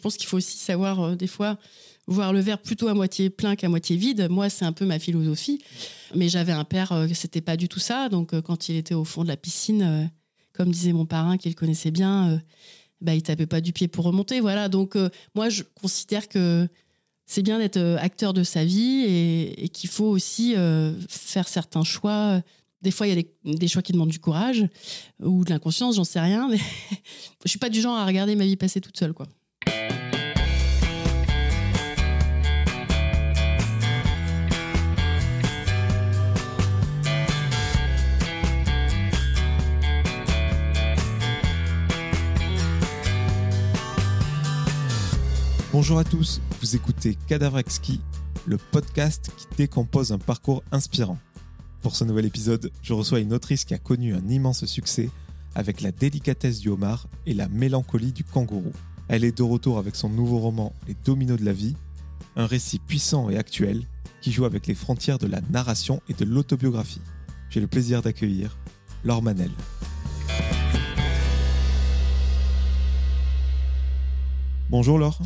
je pense qu'il faut aussi savoir euh, des fois voir le verre plutôt à moitié plein qu'à moitié vide. Moi, c'est un peu ma philosophie. Mais j'avais un père, euh, c'était pas du tout ça. Donc, euh, quand il était au fond de la piscine, euh, comme disait mon parrain, qu'il connaissait bien, bah, il tapait pas du pied pour remonter. Voilà. Donc, moi, je considère que c'est bien d'être acteur de sa vie et, qu'il faut aussi faire certains choix. Des fois, il y a des, des choix qui demandent du courage ou de l'inconscience, j'en sais rien. Mais je suis pas du genre à regarder ma vie passer toute seule, quoi. Bonjour à tous, vous écoutez Cadavre Exquis, le podcast qui décompose un parcours inspirant. Pour ce nouvel épisode, je reçois une autrice qui a connu un immense succès avec la délicatesse du homard et la mélancolie du kangourou. Elle est de retour avec son nouveau roman Les dominos de la vie, un récit puissant et actuel qui joue avec les frontières de la narration et de l'autobiographie. J'ai le plaisir d'accueillir Laure Manel. Bonjour Laure,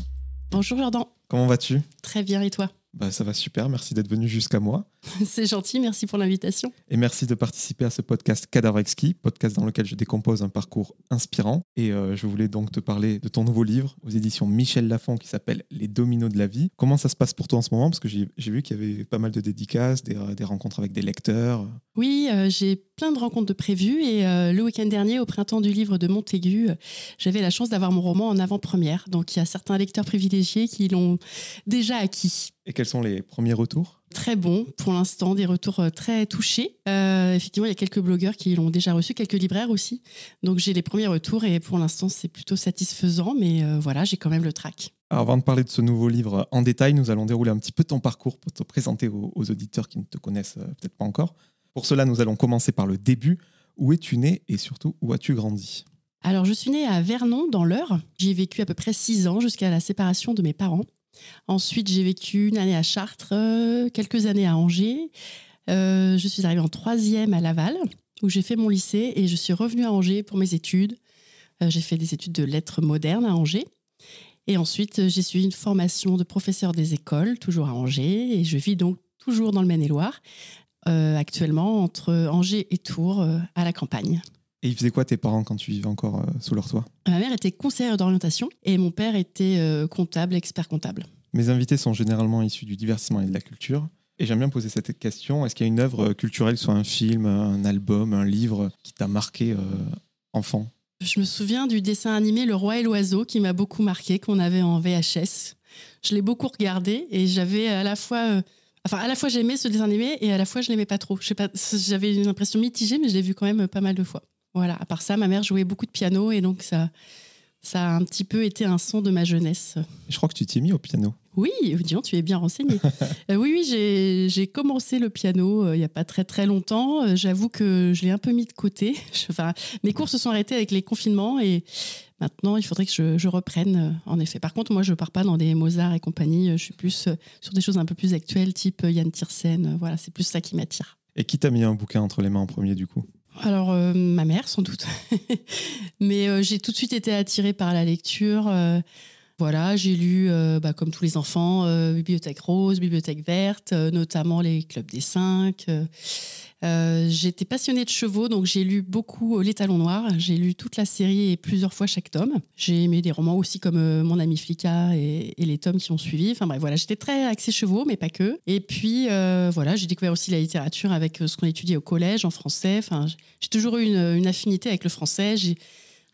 Bonjour Jordan. comment vas-tu? Très bien, et toi? Bah, Ça va super, merci d'être venu jusqu'à moi. C'est gentil, merci pour l'invitation. Et merci de participer à ce podcast Cadavre Exquis, podcast dans lequel je décompose un parcours inspirant. Et euh, je voulais donc te parler de ton nouveau livre aux éditions Michel Lafon qui s'appelle Les dominos de la vie. Comment ça se passe pour toi en ce moment? Parce que j'ai vu qu'il y avait pas mal de dédicaces, des, des rencontres avec des lecteurs. Oui, euh, j'ai plein de rencontres de prévues et euh, le week-end dernier, au printemps du livre de Montaigu, euh, j'avais la chance d'avoir mon roman en avant-première. Donc il y a certains lecteurs privilégiés qui l'ont déjà acquis. Et quels sont les premiers retours? Très bon pour l'instant, des retours euh, très touchés. Euh, effectivement, il y a quelques blogueurs qui l'ont déjà reçu, quelques libraires aussi. Donc j'ai les premiers retours et pour l'instant, c'est plutôt satisfaisant, mais euh, voilà, j'ai quand même le trac. Alors, avant de parler de ce nouveau livre en détail, nous allons dérouler un petit peu ton parcours pour te présenter aux, aux auditeurs qui ne te connaissent peut-être pas encore. Pour cela, nous allons commencer par le début. Où es-tu né et surtout où as-tu grandi? Alors, je suis née à Vernon, dans l'Eure. J'y ai vécu à peu près six ans jusqu'à la séparation de mes parents. Ensuite, j'ai vécu une année à Chartres, euh, quelques années à Angers. Euh, je suis arrivée en troisième à Laval, où j'ai fait mon lycée, et je suis revenue à Angers pour mes études. Euh, j'ai fait des études de lettres modernes à Angers. Et ensuite, j'ai suivi une formation de professeur des écoles, toujours à Angers, et je vis donc toujours dans le Maine-et-Loire, actuellement entre Angers et Tours, à la campagne. Et ils faisaient quoi tes parents quand tu vivais encore euh, sous leur toit? Ma mère était conseillère d'orientation et mon père était euh, comptable, expert comptable. Mes invités sont généralement issus du divertissement et de la culture. Et j'aime bien poser cette question. Est-ce qu'il y a une œuvre culturelle, soit un film, un album, un livre, qui t'a marqué euh, enfant? Je me souviens du dessin animé Le Roi et l'Oiseau qui m'a beaucoup marqué, qu'on avait en VHS. Je l'ai beaucoup regardé et j'avais à la fois, euh, enfin à la fois j'aimais ce dessin animé et à la fois je l'aimais pas trop. J'avais une impression mitigée, mais je l'ai vu quand même pas mal de fois. Voilà. À part ça, ma mère jouait beaucoup de piano et donc ça, ça a un petit peu été un son de ma jeunesse. Je crois que tu t'y es mis au piano. Oui, disons, tu es bien renseigné. Euh, oui, oui, j'ai commencé le piano euh, il n'y a pas très très longtemps. Euh, J'avoue que je l'ai un peu mis de côté. Je- Enfin, mes cours se sont arrêtés avec les confinements et maintenant il faudrait que je, je reprenne. En effet. Par contre, moi, je pars pas dans des Mozart et compagnie. Je suis plus sur des choses un peu plus actuelles, type Yann Tiersen. Voilà, c'est plus ça qui m'attire. Et qui t'a mis un bouquin entre les mains en premier, du coup? Alors, euh, ma mère, sans doute. Mais euh, j'ai tout de suite été attirée par la lecture. euh, voilà, j'ai lu, bah, comme tous les enfants, Bibliothèque rose, Bibliothèque verte, notamment les clubs des cinq. Euh, J'étais passionnée de chevaux, donc j'ai lu beaucoup euh, Les Talons Noirs. J'ai lu toute la série et plusieurs fois chaque tome. J'ai aimé des romans aussi comme euh, Mon ami Flicka et, les tomes qui ont suivi. Enfin bref, voilà, j'étais très axée chevaux, mais pas que. Et puis voilà, j'ai découvert aussi la littérature avec ce qu'on étudiait au collège en français. Enfin, j'ai toujours eu une, affinité avec le français.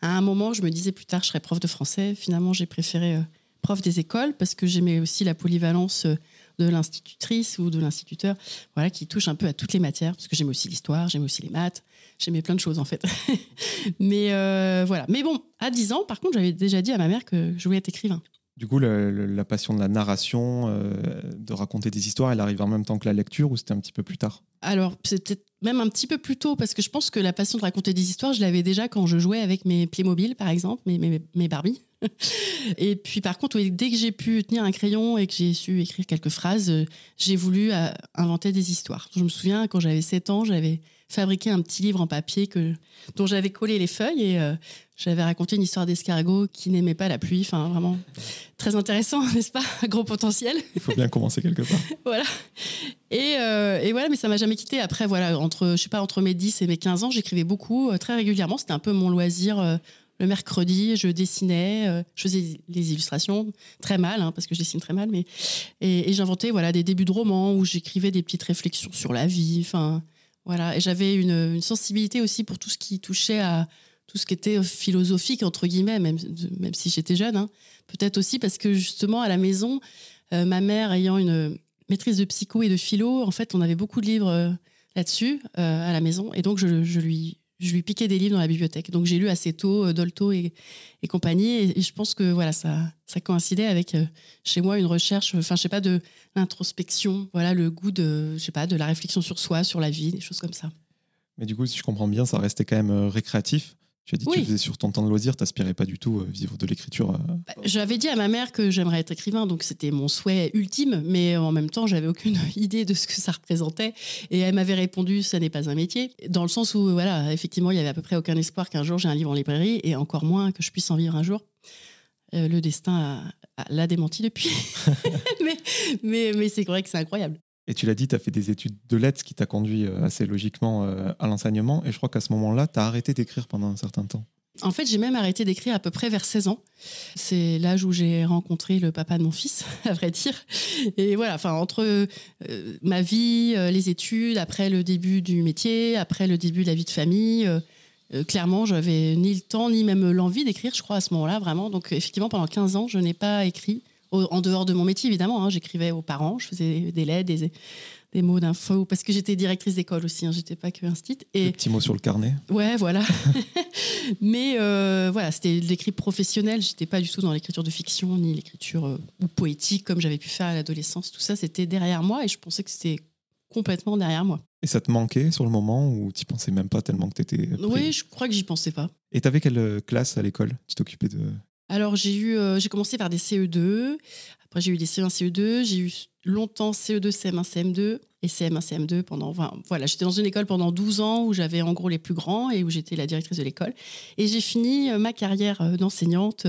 À un moment, je me disais plus tard, je serais prof de français. Finalement, j'ai préféré prof des écoles parce que j'aimais aussi la polyvalence de l'institutrice ou de l'instituteur, voilà, qui touche un peu à toutes les matières. Parce que j'aimais aussi l'histoire, j'aimais aussi les maths, j'aimais plein de choses en fait. Mais euh, voilà. Mais bon, à 10 ans, par contre, j'avais déjà dit à ma mère que je voulais être écrivain. Du coup, la passion de la narration, euh, de raconter des histoires, elle arrive en même temps que la lecture ou c'était un petit peu plus tard? Alors, peut-être même un petit peu plus tôt, parce que je pense que la passion de raconter des histoires, je l'avais déjà quand je jouais avec mes Playmobil, par exemple, mes, mes, mes Barbie. et puis, par contre, dès que j'ai pu tenir un crayon et que j'ai su écrire quelques phrases, euh, j'ai voulu euh, inventer des histoires. Je me souviens, quand j'avais 7 ans, j'avais fabriqué un petit livre en papier que, dont j'avais collé les feuilles et euh, j'avais raconté une histoire d'escargot qui n'aimait pas la pluie. Enfin, vraiment très intéressant, n'est-ce pas? Gros potentiel. Il faut bien commencer quelque part. voilà. Et, euh, et, voilà, mais ça m'a jamais quitté. Après, voilà, entre, je sais pas, entre mes 10 et mes 15 ans, j'écrivais beaucoup, euh, très régulièrement. C'était un peu mon loisir. Le mercredi, je dessinais, je faisais les illustrations très mal, hein, parce que je dessine très mal, mais et, j'inventais voilà des débuts de romans où j'écrivais des petites réflexions sur la vie. Enfin, voilà. Et j'avais une, sensibilité aussi pour tout ce qui touchait à tout ce qui était philosophique, entre guillemets, même, même si j'étais jeune. Hein. Peut-être aussi parce que justement, à la maison, euh, ma mère ayant une maîtrise de psycho et de philo, en fait, on avait beaucoup de livres euh, là-dessus euh, à la maison. Et donc, je, lui, je lui piquais des livres dans la bibliothèque. Donc, j'ai lu assez tôt Dolto et, compagnie. Et, je pense que voilà, ça, ça coïncidait avec chez moi une recherche, enfin, je sais pas, de l'introspection, voilà, le goût de, je sais pas, de la réflexion sur soi, sur la vie, des choses comme ça. Mais du coup, si je comprends bien, ça restait quand même récréatif. Tu as dit que tu faisais sur ton temps de loisir, t'aspirais pas du tout à euh, vivre de l'écriture. Euh, bah, j'avais dit à ma mère que j'aimerais être écrivain, donc c'était mon souhait ultime, mais en même temps, j'avais aucune idée de ce que ça représentait. Et elle m'avait répondu, ça n'est pas un métier, dans le sens où, voilà, effectivement, il y avait à peu près aucun espoir qu'un jour j'ai un livre en librairie, et encore moins que je puisse en vivre un jour. Euh, le destin l'a démenti depuis. mais mais, mais c'est vrai que c'est incroyable. Et tu l'as dit, tu as fait des études de lettres, qui t'a conduit euh, assez logiquement euh, à l'enseignement. Et je crois qu'à ce moment-là, tu as arrêté d'écrire pendant un certain temps. En fait, j'ai même arrêté d'écrire à peu près vers 16 ans. C'est l'âge où j'ai rencontré le papa de mon fils, à vrai dire. Et voilà, enfin, entre euh, ma vie, les études, après le début du métier, après le début de la vie de famille, clairement, j'avais ni le temps, ni même l'envie d'écrire, je crois, à ce moment-là, vraiment. Donc, effectivement, pendant 15 ans, je n'ai pas écrit en dehors de mon métier, évidemment. Hein, j'écrivais aux parents, je faisais des lettres, des, des mots d'info, parce que j'étais directrice d'école aussi, hein, j'étais pas que instit. Et des petits mots sur le carnet. Ouais, voilà. Mais euh, voilà, c'était de l'écrit professionnel. J'étais pas du tout dans l'écriture de fiction ni l'écriture euh, ou poétique comme j'avais pu faire à l'adolescence. Tout ça, c'était derrière moi et je pensais que c'était complètement derrière moi. Et ça te manquait sur le moment ou tu pensais même pas tellement que tu étais. Oui, je crois que j'y pensais pas. Et tu avais quelle euh, classe à l'école? Tu t'occupais de. Alors, j'ai eu, euh, j'ai commencé par des CE2. Après, j'ai eu des CE1, CE2. J'ai eu longtemps CE2, CM1, CM2 et CM1, CM2 pendant. voilà, j'étais dans une école pendant 12 ans où j'avais en gros les plus grands et où j'étais la directrice de l'école. Et j'ai fini euh, ma carrière euh, d'enseignante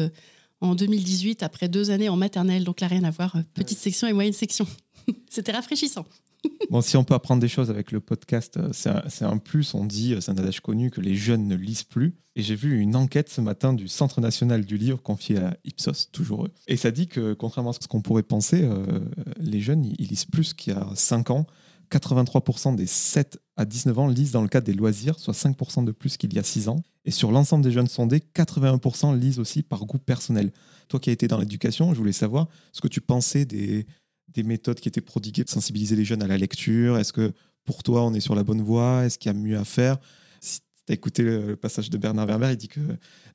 en 2018 après deux années en maternelle. Donc là, rien à voir. Petite section et moyenne section. C'était rafraîchissant. Bon, si on peut apprendre des choses avec le podcast, euh, c'est un, plus. On dit, euh, c'est un adage connu, que les jeunes ne lisent plus. Et j'ai vu une enquête ce matin du Centre national du livre confié à Ipsos, toujours eux. Et ça dit que, contrairement à ce qu'on pourrait penser, euh, les jeunes, ils lisent plus qu'il y a 5 ans. 83% des 7 à 19 ans lisent dans le cadre des loisirs, soit 5% de plus qu'il y a 6 ans. Et sur l'ensemble des jeunes sondés, 81% lisent aussi par goût personnel. Toi qui as été dans l'éducation, je voulais savoir ce que tu pensais des, des méthodes qui étaient prodiguées de sensibiliser les jeunes à la lecture? Est-ce que pour toi, on est sur la bonne voie? Est-ce qu'il y a mieux à faire? Si tu as écouté le passage de Bernard Werber, il dit que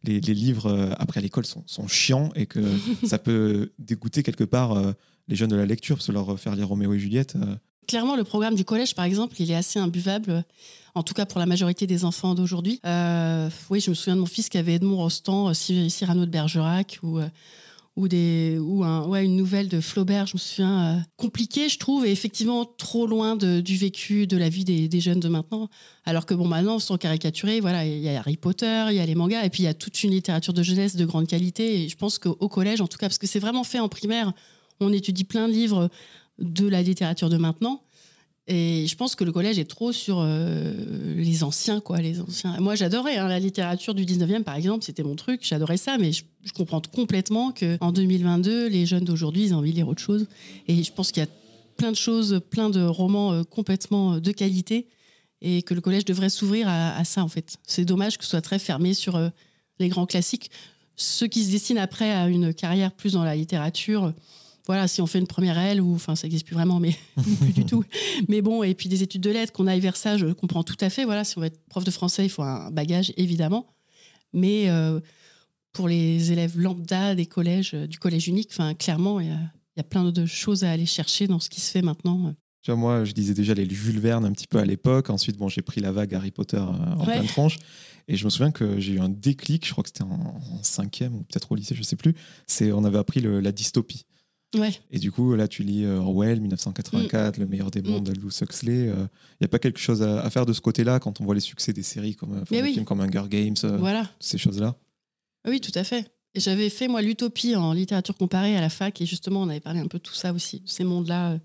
les, livres euh, après l'école sont, sont, chiants et que ça peut dégoûter quelque part euh, les jeunes de la lecture, parce que leur faire lire Roméo et Juliette. Euh. Clairement, le programme du collège, par exemple, il est assez imbuvable, en tout cas pour la majorité des enfants d'aujourd'hui. oui, je me souviens de mon fils qui avait Edmond Rostand, Cyrano de Bergerac, ou ou, des, ou un, ouais, une nouvelle de Flaubert, je me souviens, euh, compliquée, je trouve, et effectivement trop loin du vécu, de la vie des, des, jeunes de maintenant. Alors que, bon, maintenant, sans caricaturer, voilà, il y a Harry Potter, il y a les mangas, et puis il y a toute une littérature de jeunesse de grande qualité. Et je pense qu'au collège, en tout cas, parce que c'est vraiment fait en primaire, on étudie plein de livres de la littérature de maintenant. Et je pense que le collège est trop sur euh, les anciens, quoi. Les anciens. Moi, j'adorais hein, la littérature du 19e, par exemple, c'était mon truc, j'adorais ça, mais je, comprends complètement qu'en 2022, les jeunes d'aujourd'hui, ils ont envie de lire autre chose. Et je pense qu'il y a plein de choses, plein de romans euh, complètement euh, de qualité, et que le collège devrait s'ouvrir à, ça, en fait. C'est dommage que ce soit très fermé sur les grands classiques. Ceux qui se destinent après à une carrière plus dans la littérature, voilà, si on fait une première L, ou enfin, ça n'existe plus vraiment, mais plus du tout. Mais bon, et puis des études de lettres, qu'on aille vers ça, je comprends tout à fait. Voilà, si on veut être prof de français, il faut un bagage, évidemment. Mais euh, pour les élèves lambda des collèges, euh, du collège unique, enfin, clairement, il y, a, plein de choses à aller chercher dans ce qui se fait maintenant. Tu vois, moi, je disais déjà les Jules Verne un petit peu à l'époque. Ensuite, bon, j'ai pris la vague Harry Potter euh, en pleine tronche. Et je me souviens que j'ai eu un déclic, je crois que c'était en, cinquième ou peut-être au lycée, je sais plus. C'est on avait appris la dystopie. Et du coup, là, tu lis euh, Orwell, 1984, mm. Le meilleur des mondes de Aldous Huxley. Il euh, n'y a pas quelque chose à, faire de ce côté-là quand on voit les succès des séries comme, euh, des films comme Hunger Games, voilà. ces choses-là? Oui, tout à fait. Et j'avais fait, moi, l'utopie en littérature comparée à la fac. Et justement, on avait parlé un peu de tout ça aussi, de ces mondes-là.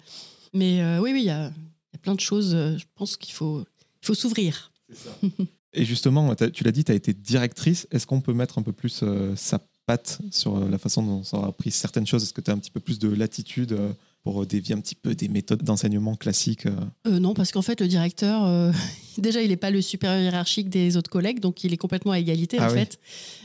Mais euh, oui, oui, il y a, y a, plein de choses. euh, Je pense qu'il faut, il faut s'ouvrir. Et justement, tu l'as dit, tu as été directrice. Est-ce qu'on peut mettre un peu plus euh, sa patte sur euh, la façon dont on a appris certaines choses Est-ce que tu as un petit peu plus de latitude euh, pour dévier un petit peu des méthodes d'enseignement classiques euh? Euh, non, parce qu'en fait, le directeur, euh, déjà, il n'est pas le supérieur hiérarchique des autres collègues, donc il est complètement à égalité, Ah en oui. fait.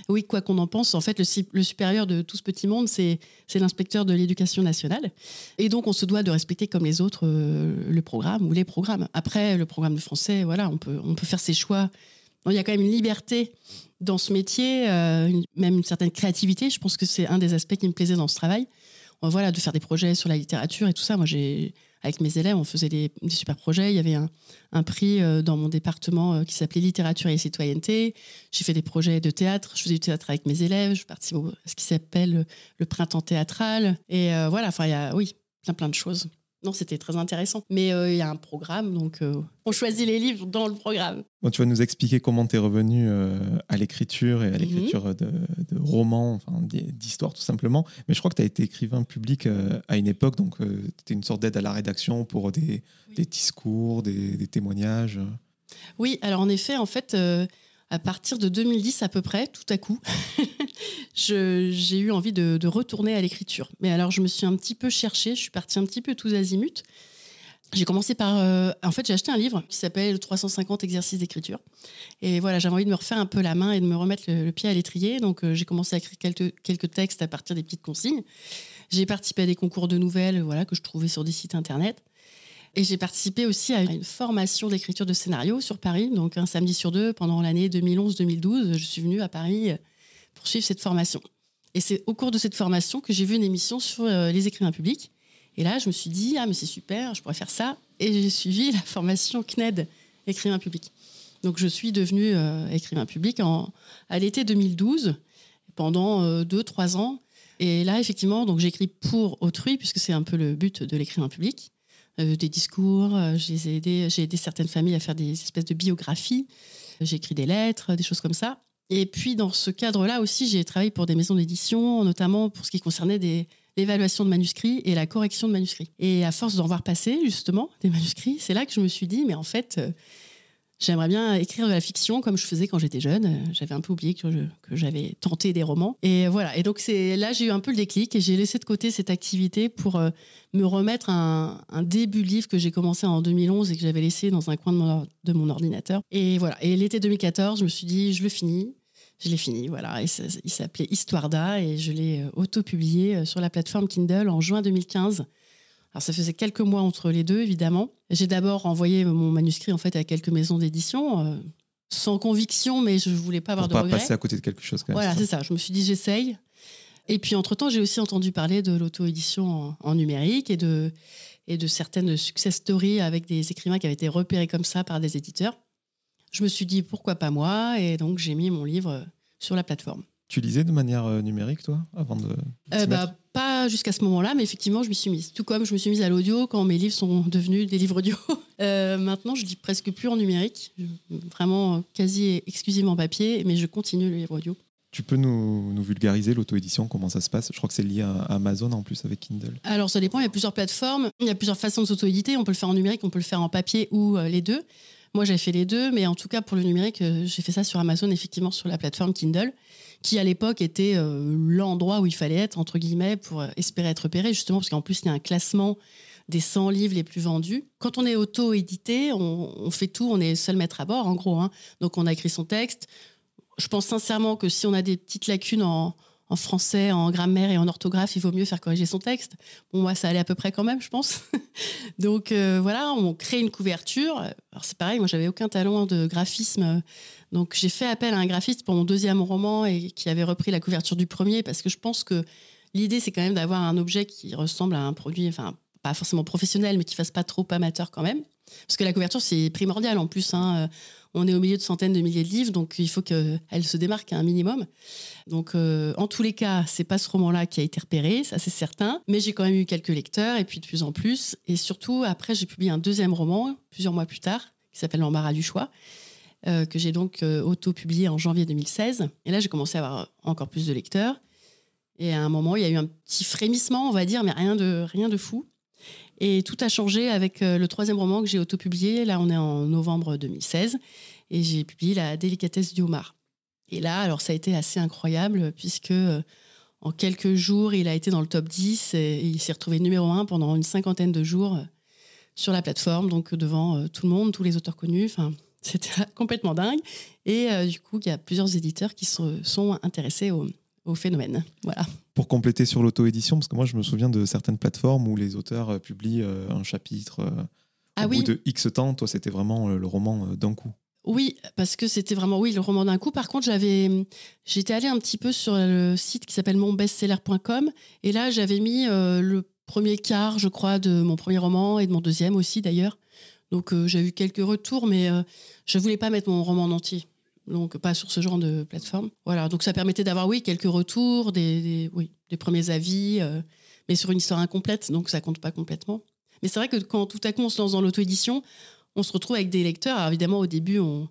Oui, quoi qu'on en pense, en fait, le, supérieur de tout ce petit monde, c'est c'est l'inspecteur de l'éducation nationale. Et donc, on se doit de respecter comme les autres euh, le programme ou les programmes. Après, le programme de français, voilà, on peut, on peut faire ses choix. Il y a quand même une liberté dans ce métier, euh, même une certaine créativité. Je pense que c'est un des aspects qui me plaisait dans ce travail. Voilà, de faire des projets sur la littérature et tout ça. Moi, j'ai, avec mes élèves, on faisait des, super projets. Il y avait un, prix euh, dans mon département euh, qui s'appelait Littérature et citoyenneté. J'ai fait des projets de théâtre. Je faisais du théâtre avec mes élèves. Je participe à ce qui s'appelle le, printemps théâtral. Et voilà, enfin, il y a, oui, plein, plein de choses. Non, c'était très intéressant. Mais euh, il y a un programme, donc euh, on choisit les livres dans le programme. Bon, tu vas nous expliquer comment tu es revenu euh, à l'écriture et à Mhm. l'écriture de, de romans, enfin, d'histoires tout simplement. Mais je crois que tu as été écrivain public à une époque, donc tu étais une sorte d'aide à la rédaction pour des, Oui. des discours, des, des témoignages. Oui, alors en effet, en fait, à partir de 2010 à peu près, tout à coup, j'ai eu envie de, retourner à l'écriture. Mais alors, je me suis un petit peu cherchée, je suis partie un petit peu tous azimuts. J'ai commencé par. euh, en fait, j'ai acheté un livre qui s'appelle 350 exercices d'écriture. Et voilà, j'avais envie de me refaire un peu la main et de me remettre le, le pied à l'étrier. Donc, euh, j'ai commencé à écrire quelques, quelques textes à partir des petites consignes. J'ai participé à des concours de nouvelles voilà, que je trouvais sur des sites internet. Et j'ai participé aussi à une formation d'écriture de scénario sur Paris. Donc, un samedi sur deux, pendant l'année 2011-2012, je suis venue à Paris euh, pour suivre cette formation. Et c'est au cours de cette formation que j'ai vu une émission sur euh, les écrivains publics. Et là, je me suis dit, ah, mais c'est super, je pourrais faire ça. Et j'ai suivi la formation CNED, écrivain public. Donc, je suis devenue euh, écrivain public en, à l'été 2012, pendant euh, deux, trois ans. Et là, effectivement, j'écris pour autrui, puisque c'est un peu le but de l'écrivain public. Euh, des discours, euh, j'ai aidé certaines familles à faire des espèces de biographies. J'ai écrit des lettres, des choses comme ça. Et puis, dans ce cadre-là aussi, j'ai travaillé pour des maisons d'édition, notamment pour ce qui concernait des, l'évaluation de manuscrits et la correction de manuscrits. Et à force d'en voir passer, justement, des manuscrits, c'est là que je me suis dit, mais en fait, euh, j'aimerais bien écrire de la fiction comme je faisais quand j'étais jeune. J'avais un peu oublié que, j'avais tenté des romans. Et voilà. Et donc, c'est là, j'ai eu un peu le déclic et j'ai laissé de côté cette activité pour euh, me remettre un, un début livre que j'ai commencé en 2011 et que j'avais laissé dans un coin de mon, ordinateur. Et voilà. Et l'été 2014, je me suis dit, je le finis. Je l'ai fini, voilà. Il s'appelait Histoire d'A et je l'ai euh, auto-publié euh, sur la plateforme Kindle en juin 2015. Alors ça faisait quelques mois entre les deux, évidemment. J'ai d'abord envoyé mon manuscrit en fait à quelques maisons d'édition, euh, sans conviction, mais je voulais pas avoir Pour de pas regrets. passer à côté de quelque chose quand même. Voilà, c'est ça. Je me suis dit, j'essaye. Et puis, entre-temps, j'ai aussi entendu parler de l'auto-édition en, en numérique et de, et de certaines success stories avec des écrivains qui avaient été repérés comme ça par des éditeurs. Je me suis dit, pourquoi pas moi? Et donc, j'ai mis mon livre euh, sur la plateforme. Tu lisais de manière euh, numérique, toi, avant de. Euh, bah, pas jusqu'à ce moment-là, mais effectivement, je m'y suis mise. Tout comme je me suis mise à l'audio quand mes livres sont devenus des livres audio. Euh, maintenant, je lis presque plus en numérique, vraiment quasi exclusivement papier, mais je continue le livre audio. Tu peux nous, nous vulgariser l'auto-édition, comment ça se passe? Je crois que c'est lié à Amazon en plus avec Kindle. Alors, ça dépend. Il y a plusieurs plateformes. Il y a plusieurs façons de s'auto-éditer. On peut le faire en numérique, on peut le faire en papier ou euh, les deux. Moi, j'ai fait les deux, mais en tout cas, pour le numérique, euh, j'ai fait ça sur Amazon, effectivement, sur la plateforme Kindle, qui à l'époque était euh, l'endroit où il fallait être, entre guillemets, pour euh, espérer être repéré, justement, parce qu'en plus, il y a un classement des 100 livres les plus vendus. Quand on est auto-édité, on, fait tout, on est seul maître à bord, en gros. hein. Donc, on a écrit son texte. Je pense sincèrement que si on a des petites lacunes en, en français, en grammaire et en orthographe, il vaut mieux faire corriger son texte. Bon, moi, ça allait à peu près quand même, je pense. Donc euh, voilà, on crée une couverture. Alors c'est pareil, moi, j'avais aucun talent de graphisme. Donc j'ai fait appel à un graphiste pour mon deuxième roman et qui avait repris la couverture du premier parce que je pense que l'idée, c'est quand même d'avoir un objet qui ressemble à un produit, enfin, pas forcément professionnel, mais qui fasse pas trop amateur quand même. Parce que la couverture, c'est primordial en plus. hein. On est au milieu de centaines de milliers de livres, donc il faut qu'elle se démarque à un minimum. Donc, euh, en tous les cas, c'est pas ce roman-là qui a été repéré, ça c'est certain. Mais j'ai quand même eu quelques lecteurs, et puis de plus en plus. Et surtout, après, j'ai publié un deuxième roman, plusieurs mois plus tard, qui s'appelle L'embarras du choix, euh, que j'ai donc euh, auto-publié en janvier 2016. Et là, j'ai commencé à avoir encore plus de lecteurs. Et à un moment, il y a eu un petit frémissement, on va dire, mais rien de, rien de fou. Et tout a changé avec euh, le troisième roman que j'ai autopublié. Là, on est en novembre 2016. Et j'ai publié La délicatesse du homard. Et là, alors, ça a été assez incroyable, puisque euh, en quelques jours, il a été dans le top 10 et il s'est retrouvé numéro 1 pendant une cinquantaine de jours euh, sur la plateforme, donc devant tout le monde, tous les auteurs connus. Enfin, c'était complètement dingue. Et du coup, il y a plusieurs éditeurs qui sont, sont intéressés au, au phénomène. Voilà. Pour compléter sur l'auto-édition, parce que moi je me souviens de certaines plateformes où les auteurs euh, publient euh, un chapitre euh, ah au oui. bout de X temps. Toi, c'était vraiment le roman d'un coup. Oui, parce que c'était vraiment oui le roman d'un coup. Par contre, j'avais j'étais allée un petit peu sur le site qui s'appelle monbestseller.com et là j'avais mis le premier quart, je crois, de mon premier roman et de mon deuxième aussi d'ailleurs. Donc j'ai eu quelques retours, mais je voulais pas mettre mon roman en entier donc pas sur ce genre de plateforme. Voilà, donc ça permettait d'avoir, oui, quelques retours, des, oui, des premiers avis, euh, mais sur une histoire incomplète, donc ça compte pas complètement. Mais c'est vrai que quand tout à coup on se lance dans l'auto-édition, on se retrouve avec des lecteurs. Alors évidemment, au début, on,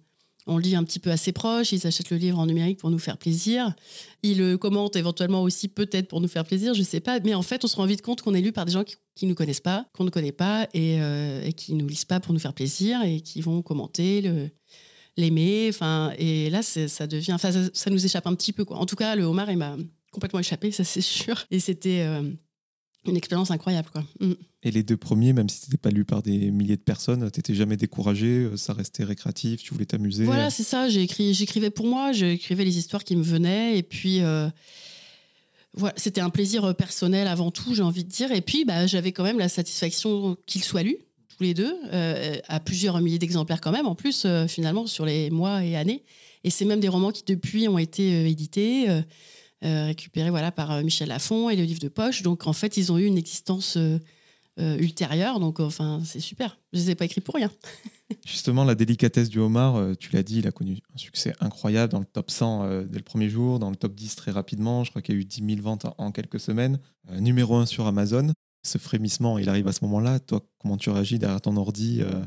on lit un petit peu à ses proches, ils achètent le livre en numérique pour nous faire plaisir. Ils le commentent éventuellement aussi peut-être pour nous faire plaisir, je sais pas. Mais en fait, on se rend vite compte qu'on est lu par des gens qui ne nous connaissent pas, qu'on ne connaît pas et, euh, et qui nous lisent pas pour nous faire plaisir et qui vont commenter le, l'aimer. Enfin, et là, ça devient, enfin, ça, nous échappe un petit peu. Quoi. En tout cas, le homard, il m'a complètement échappé, ça c'est sûr. Et c'était euh, une expérience incroyable. Quoi. Mm. Et les deux premiers, même si tu n'étais pas lu par des milliers de personnes, tu n'étais jamais découragé, euh, ça restait récréatif, tu voulais t'amuser? Voilà, c'est ça. J'écrivais pour moi, j'écrivais les histoires qui me venaient. Et puis. Euh, voilà, c'était un plaisir personnel avant tout, j'ai envie de dire. Et puis, bah, j'avais quand même la satisfaction qu'il soit lu tous les deux, euh, à plusieurs milliers d'exemplaires quand même, en plus, euh, finalement, sur les mois et années. Et c'est même des romans qui, depuis, ont été euh, édités, récupérés voilà, par Michel Lafon et le livre de poche. Donc, en fait, ils ont eu une existence ultérieure. Donc, enfin, c'est super. Je ne les ai pas écrits pour rien. Justement, la délicatesse du homard, tu l'as dit, il a connu un succès incroyable dans le top 100 dès le premier jour, dans le top 10 très rapidement. Je crois qu'il y a eu 10 000 ventes en quelques semaines. numéro 1 sur Amazon ce frémissement, il arrive à ce moment-là. Toi, comment tu réagis derrière ton ordi euh,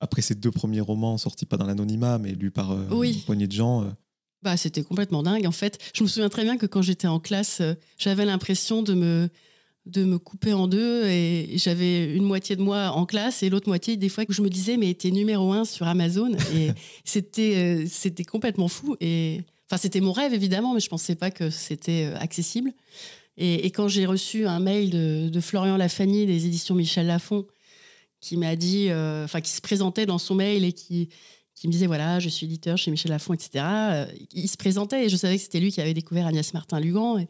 après ces deux premiers romans sortis pas dans l'anonymat, mais lus par euh, une poignée de gens euh? bah, C'était complètement dingue. En fait, je me souviens très bien que quand j'étais en classe, j'avais l'impression de me, de me couper en deux et j'avais une moitié de moi en classe et l'autre moitié, des fois, que je me disais, mais t'es numéro un sur Amazon. Et c'était, c'était complètement fou. Et enfin, c'était mon rêve, évidemment, mais je pensais pas que c'était accessible. Et, quand j'ai reçu un mail de, Florian Lafani des éditions Michel Lafon, qui m'a dit, euh, enfin, qui se présentait dans son mail et qui, qui me disait voilà, je suis éditeur chez Michel Lafon, etc. Euh, il se présentait et je savais que c'était lui qui avait découvert Agnès Martin-Lugan. Et,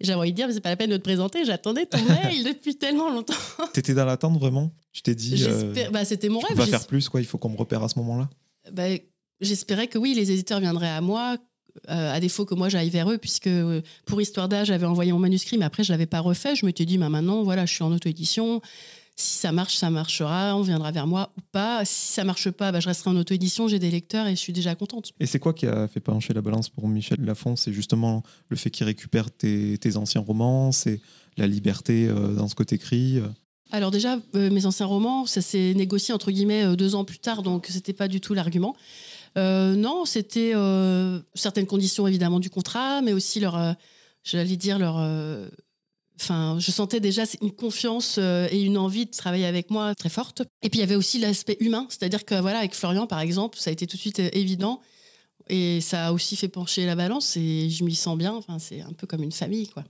j'avais envie de dire, mais c'est pas la peine de te présenter, j'attendais ton mail depuis tellement longtemps. T'étais dans l'attente vraiment? Tu t'es dit. Euh, bah, c'était mon rêve. On va faire plus, quoi, il faut qu'on me repère à ce moment-là bah, J'espérais que oui, les éditeurs viendraient à moi, à défaut que moi j'aille vers eux, puisque euh, pour Histoire d'âge, j'avais envoyé mon manuscrit, mais après je l'avais pas refait. Je m'étais dit, bah, maintenant, voilà, je suis en auto-édition. Si ça marche, ça marchera, on viendra vers moi ou pas. Si ça marche pas, bah, je resterai en auto-édition, j'ai des lecteurs et je suis déjà contente. Et c'est quoi qui a fait pencher la balance pour Michel Lafon C'est justement le fait qu'il récupère tes, anciens romans, c'est la liberté euh, dans ce que tu écris alors déjà, mes anciens romans, ça s'est négocié entre guillemets deux ans plus tard, donc c'était pas du tout l'argument. Euh, non, c'était euh, certaines conditions évidemment du contrat, mais aussi leur, euh, j'allais dire leur. Enfin, je sentais déjà une confiance et une envie de travailler avec moi très forte. Et puis il y avait aussi l'aspect humain, c'est-à-dire que voilà, avec Florian par exemple, ça a été tout de suite évident. Et ça a aussi fait pencher la balance et je m'y sens bien. Enfin, c'est un peu comme une famille, quoi.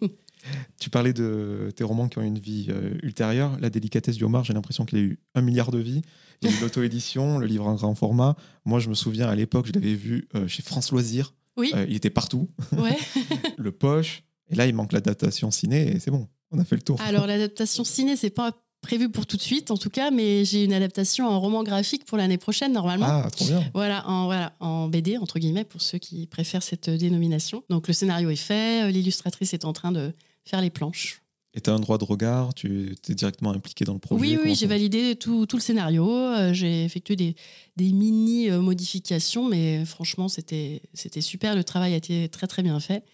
tu parlais de tes romans qui ont une vie ultérieure. La délicatesse du homard, j'ai l'impression qu'il a eu un milliard de vies. Il y a eu l'auto-édition, le livre en grand format. Moi, je me souviens à l'époque, je l'avais vu euh, chez France Loisirs. Oui. Euh, il était partout. Ouais. le poche. Et là, il manque l'adaptation ciné et c'est bon. On a fait le tour. Alors, l'adaptation ciné, c'est pas prévu pour tout de suite, en tout cas, mais j'ai une adaptation en roman graphique pour l'année prochaine, normalement. Ah, trop bien. Voilà en, voilà, en BD, entre guillemets, pour ceux qui préfèrent cette dénomination. Donc, le scénario est fait, l'illustratrice est en train de faire les planches. Et tu as un droit de regard Tu es directement impliqué dans le projet Oui, oui, j'ai validé tout, tout, le scénario. Euh, j'ai effectué des, des mini-modifications, mais franchement, c'était super. Le travail a été très, très bien fait.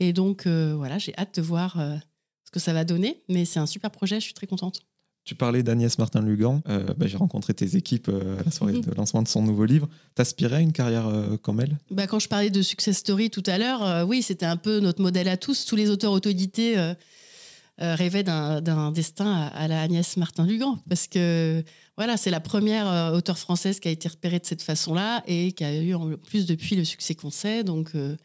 Et donc, euh, voilà, j'ai hâte de voir euh, ce que ça va donner. Mais c'est un super projet, je suis très contente. Tu parlais d'Agnès Martin-Lugan. Euh, bah, j'ai rencontré tes équipes euh, à la soirée de lancement de son nouveau livre. T'aspirais à une carrière euh, comme elle? Bah, quand je parlais de success story tout à l'heure, euh, oui, c'était un peu notre modèle à tous. Tous les auteurs autodités euh, rêvaient d'un destin à, la Agnès Martin-Lugan. Parce que voilà, c'est la première euh, auteure française qui a été repérée de cette façon-là et qui a eu en plus depuis le succès qu'on sait. Donc euh,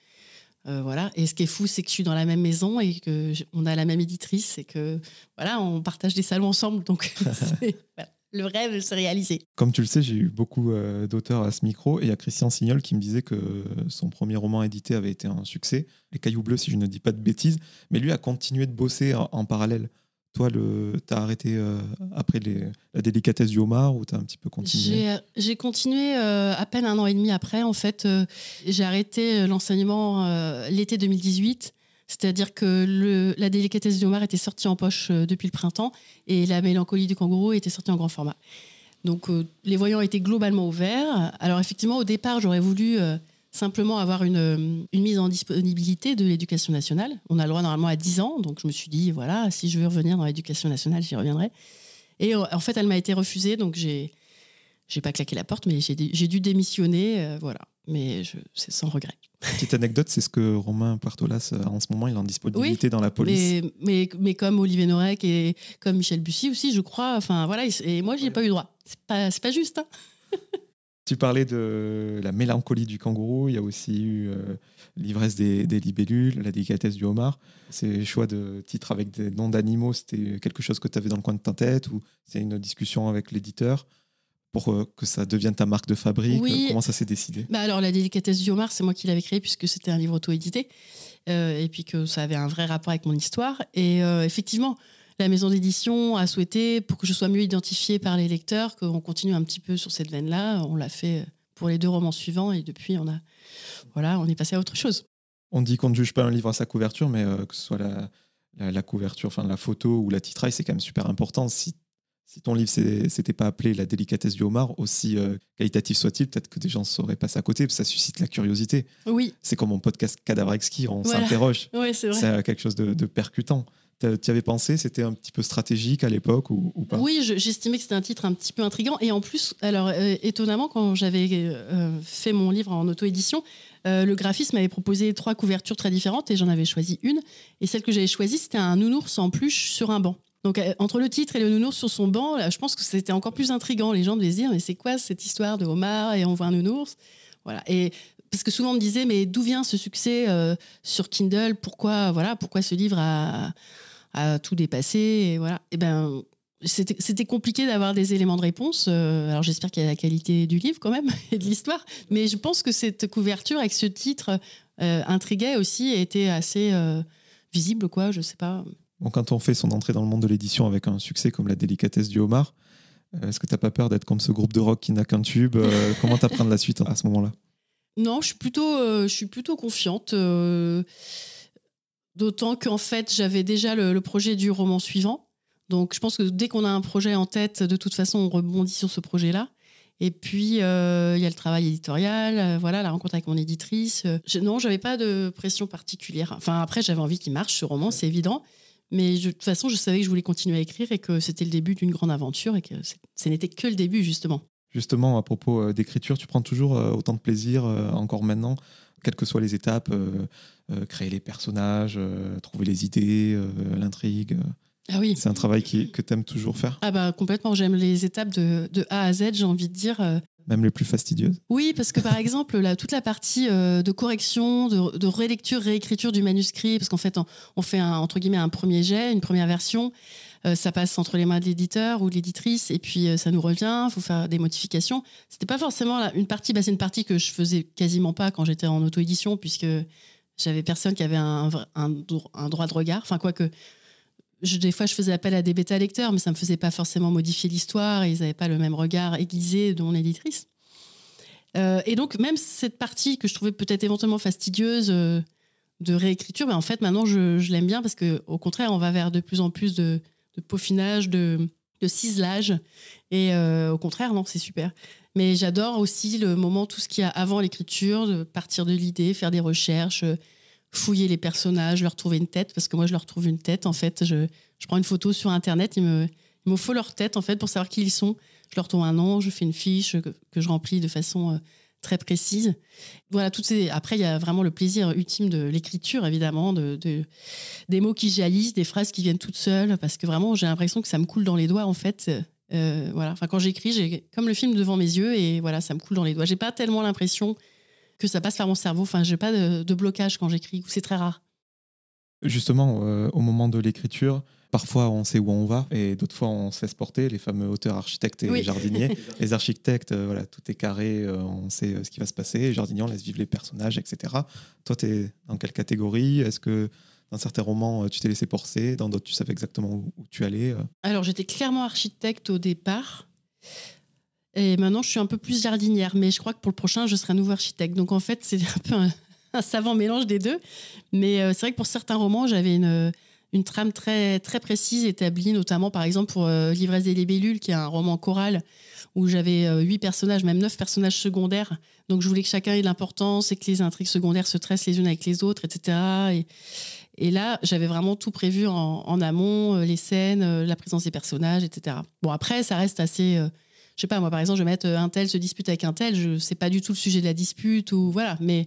voilà. Et ce qui est fou, c'est que je suis dans la même maison et que on a la même éditrice et que voilà, on partage des salons ensemble. Donc le rêve s'est réalisé. Comme tu le sais, j'ai eu beaucoup euh, d'auteurs à ce micro et il y a Christian Signol qui me disait que son premier roman édité avait été un succès, Les Cailloux Bleus, si je ne dis pas de bêtises, mais lui a continué de bosser en, en parallèle. Toi, le, t'as arrêté euh, après les- la délicatesse du homard ou t'as un petit peu continué? J'ai j'ai continué euh, à peine un an et demi après. En fait, euh, j'ai arrêté l'enseignement euh, l'été 2018. C'est-à-dire que la délicatesse du homard était sortie en poche euh, depuis le printemps et la mélancolie du kangourou était sortie en grand format. Donc euh, les voyants étaient globalement ouverts. Alors effectivement, au départ, j'aurais voulu euh, simplement avoir une, mise en disponibilité de l'éducation nationale. On a le droit normalement à 10 ans, donc je me suis dit, voilà, si je veux revenir dans l'éducation nationale, j'y reviendrai. Et en fait, elle m'a été refusée, donc j'ai j'ai pas claqué la porte, mais j'ai dû démissionner, voilà. Mais je- c'est sans regret. Petite anecdote, c'est ce que Romain Partolas a en ce moment, il est en disponibilité dans la police. Mais, mais, mais comme Olivier Norek et comme Michel Bussy aussi, je crois. Enfin voilà, et- moi, j'ai pas eu droit. C'est pas, pas juste. hein. Tu parlais de la mélancolie du kangourou, il y a aussi eu euh, l'ivresse des, des libellules, la délicatesse du homard. Ces choix de titres avec des noms d'animaux, c'était quelque chose que tu avais dans le coin de ta tête ou c'est une discussion avec l'éditeur? Pour euh, que ça devienne ta marque de fabrique Oui. Comment ça s'est décidé? Bah alors, la délicatesse du homard, c'est moi qui l'avais créée puisque c'était un livre auto-édité. euh, et puis que ça avait un vrai rapport avec mon histoire. Et euh, effectivement, la maison d'édition a souhaité, pour que je sois mieux identifiée par les lecteurs, qu'on continue un petit peu sur cette veine-là. On l'a fait pour les deux romans suivants et depuis, on, a, voilà, on est passé à autre chose. On dit qu'on ne juge pas un livre à sa couverture, mais que ce soit la, la, la couverture, enfin la photo ou la titraille, c'est quand même super important. Si, si ton livre s'était pas appelé La délicatesse du homard, aussi euh, qualitatif soit-il, peut-être que des gens sauraient passer à côté, parce que ça suscite la curiosité. Oui, C'est comme mon podcast Cadavre Exquis, on Voilà. s'interroge. ouais, c'est vrai. C'est euh, quelque chose de, de percutant. Tu y avais pensé, c'était un petit peu stratégique à l'époque ou, ou pas? Oui, je- j'estimais que c'était un titre un petit peu intrigant. Et en plus, alors euh, étonnamment, quand j'avais euh, fait mon livre en auto-édition, euh, le graphiste m'avait proposé trois couvertures très différentes et j'en avais choisi une. Et celle que j'avais choisie, c'était un nounours en pluche sur un banc. Donc euh, entre le titre et le nounours sur son banc, je pense que c'était encore plus intrigant. Les gens devaient se dire, mais c'est quoi cette histoire de homard et on voit un nounours? Voilà. Et parce que souvent on me disait, mais d'où vient ce succès euh, sur Kindle? Pourquoi, voilà, pourquoi ce livre a, tout dépassé? Voilà. Et ben c'était compliqué d'avoir des éléments de réponse. Euh, alors j'espère qu'il y a la qualité du livre quand même et de l'histoire. Mais je pense que cette couverture avec ce titre intriguait aussi et était assez visible, quoi. Je sais pas. Bon, Quand on fait son entrée dans le monde de l'édition avec un succès comme La délicatesse du homard, euh, est-ce que t'as pas peur d'être comme ce groupe de rock qui n'a qu'un tube Euh, Comment t'apprendre la suite à ce moment-là? Non, je suis plutôt, euh, je suis plutôt confiante. euh, D'autant qu'en fait, j'avais déjà le, le projet du roman suivant. Donc, je pense que dès qu'on a un projet en tête, de toute façon, on rebondit sur ce projet-là. Et puis, euh, il y a le travail éditorial, voilà, la rencontre avec mon éditrice. Je- non, j'avais pas de pression particulière. Enfin, après, j'avais envie qu'il marche, ce roman, c'est évident. Mais de toute façon, je savais que je voulais continuer à écrire et que c'était le début d'une grande aventure et que ce n'était que le début, justement. Justement, à propos euh, d'écriture, tu prends toujours euh, autant de plaisir, euh, encore maintenant, quelles que soient les étapes, créer les personnages, trouver les idées, l'intrigue. Ah oui. C'est un travail qui, que tu aimes toujours faire, Ah bah complètement, j'aime les étapes de, de A à Z, j'ai envie de dire. euh, même les plus fastidieuses. Oui, parce que par exemple, la, toute la partie euh, de correction, de, de relecture, réécriture du manuscrit, parce qu'en fait, on, on fait un, entre guillemets un premier jet, une première version, euh, ça passe entre les mains de l'éditeur ou de l'éditrice, et puis euh, ça nous revient, il faut faire des modifications. C'était pas forcément la- une partie, bah, c'est une partie que je faisais quasiment pas quand j'étais en auto-édition, puisque j'avais personne qui avait un, un, un droit de regard. Enfin, quoique, je, des fois, je faisais appel à des bêta-lecteurs, mais ça me faisait pas forcément modifier l'histoire, et ils n'avaient pas le même regard aiguisé de mon éditrice. Euh, et donc, même cette partie que je trouvais peut-être éventuellement fastidieuse euh, de réécriture, ben, en fait, maintenant, je, je l'aime bien parce que, au contraire, on va vers de plus en plus de, peaufinage, de, ciselage. Et euh, au contraire, non, c'est super. Mais j'adore aussi le moment, tout ce qu'il y a avant l'écriture, de partir de l'idée, faire des recherches, fouiller les personnages, leur trouver une tête, parce que moi, je leur trouve une tête. En fait, je, je prends une photo sur Internet, ils me, Il me faut leur tête, en fait, pour savoir qui ils sont. Je leur tourne un nom, je fais une fiche que, je remplis de façon très précise. Voilà, toutes ces... Après, il y a vraiment le plaisir ultime de l'écriture, évidemment, de, des mots qui jalissent, des phrases qui viennent toutes seules, parce que vraiment, j'ai l'impression que ça me coule dans les doigts, en fait. Euh, voilà. Enfin, quand j'écris, j'ai comme le film devant mes yeux et voilà, ça me coule dans les doigts. J'ai pas tellement l'impression que ça passe par mon cerveau. Enfin, j'ai pas de, blocage quand j'écris. C'est très rare. Justement, euh, au moment de l'écriture, Parfois, on sait où on va et d'autres fois, on se laisse porter. Les fameux auteurs, architectes et jardiniers. les architectes, euh, voilà, tout est carré, euh, on sait ce qui va se passer. Les jardiniers, on laisse vivre les personnages, etc. Toi, tu es dans quelle catégorie? Est-ce que dans certains romans, tu t'es laissé porter? Dans d'autres, tu savais exactement où, tu allais Alors, j'étais clairement architecte au départ. Et maintenant, je suis un peu plus jardinière. Mais je crois que pour le prochain, je serai nouveau architecte. Donc, en fait, c'est un peu un, un, savant mélange des deux. Mais c'est vrai que pour certains romans, j'avais une trame très, très précise établie, notamment par exemple pour euh, L'ivresse des libellules, qui est un roman choral où j'avais euh, huit personnages, même neuf personnages secondaires. Donc je voulais que chacun ait l'importance et que les intrigues secondaires se tressent les unes avec les autres, etc. Et, et là, j'avais vraiment tout prévu en, amont, euh, les scènes, la présence des personnages, etc. Bon, après, ça reste assez. Je sais pas, moi par exemple, je vais mettre un tel se dispute avec un tel, je sais pas du tout le sujet de la dispute, ou voilà, mais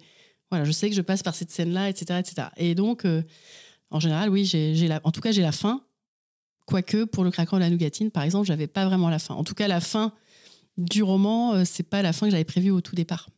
voilà, je sais que je passe par cette scène-là, etc., etc. Et donc, en général, oui, j'ai, en tout cas, j'ai la fin. Quoique, pour le craquant de la nougatine, par exemple, j'avais pas vraiment la fin. En tout cas, la fin du roman, euh, c'est pas la fin que j'avais prévue au tout départ.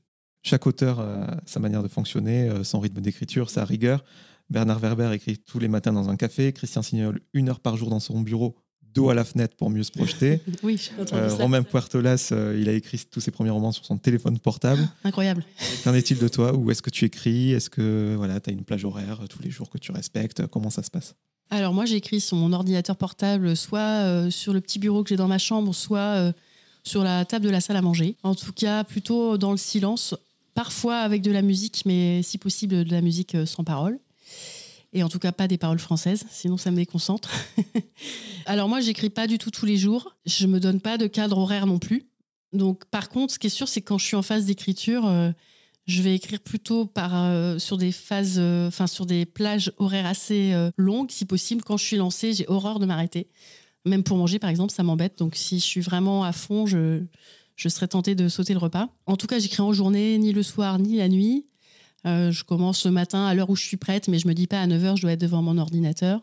Chaque auteur a sa manière de fonctionner, euh, son rythme d'écriture, sa rigueur. Bernard Werber écrit tous les matins dans un café, Christian Signol une heure par jour dans son bureau, dos à la fenêtre pour mieux se projeter. oui, euh, Romain Puertolas, il a écrit tous ses premiers romans sur son téléphone portable. Incroyable. Qu'en est-il de toi? Où est-ce que tu écris? Est-ce que voilà, tu as une plage horaire tous les jours que tu respectes? Comment ça se passe? Alors moi, j'écris sur mon ordinateur portable, soit euh, sur le petit bureau que j'ai dans ma chambre, soit euh, sur la table de la salle à manger. En tout cas, plutôt dans le silence, parfois avec de la musique, mais si possible de la musique sans parole et en tout cas pas des paroles françaises, sinon ça me déconcentre. Alors moi, j'écris pas du tout tous les jours, je me donne pas de cadre horaire non plus. Donc par contre, ce qui est sûr, c'est que quand je suis en phase d'écriture, euh, je vais écrire plutôt par euh, sur des phases, euh, enfin sur des plages horaires assez longues, si possible. Quand je suis lancée, j'ai horreur de m'arrêter. Même pour manger, par exemple, ça m'embête. Donc si je suis vraiment à fond, je je serais tentée de sauter le repas. En tout cas, j'écris en journée, ni le soir, ni la nuit. Euh, je commence le matin à l'heure où je suis prête, mais je me dis pas à 9h, je dois être devant mon ordinateur.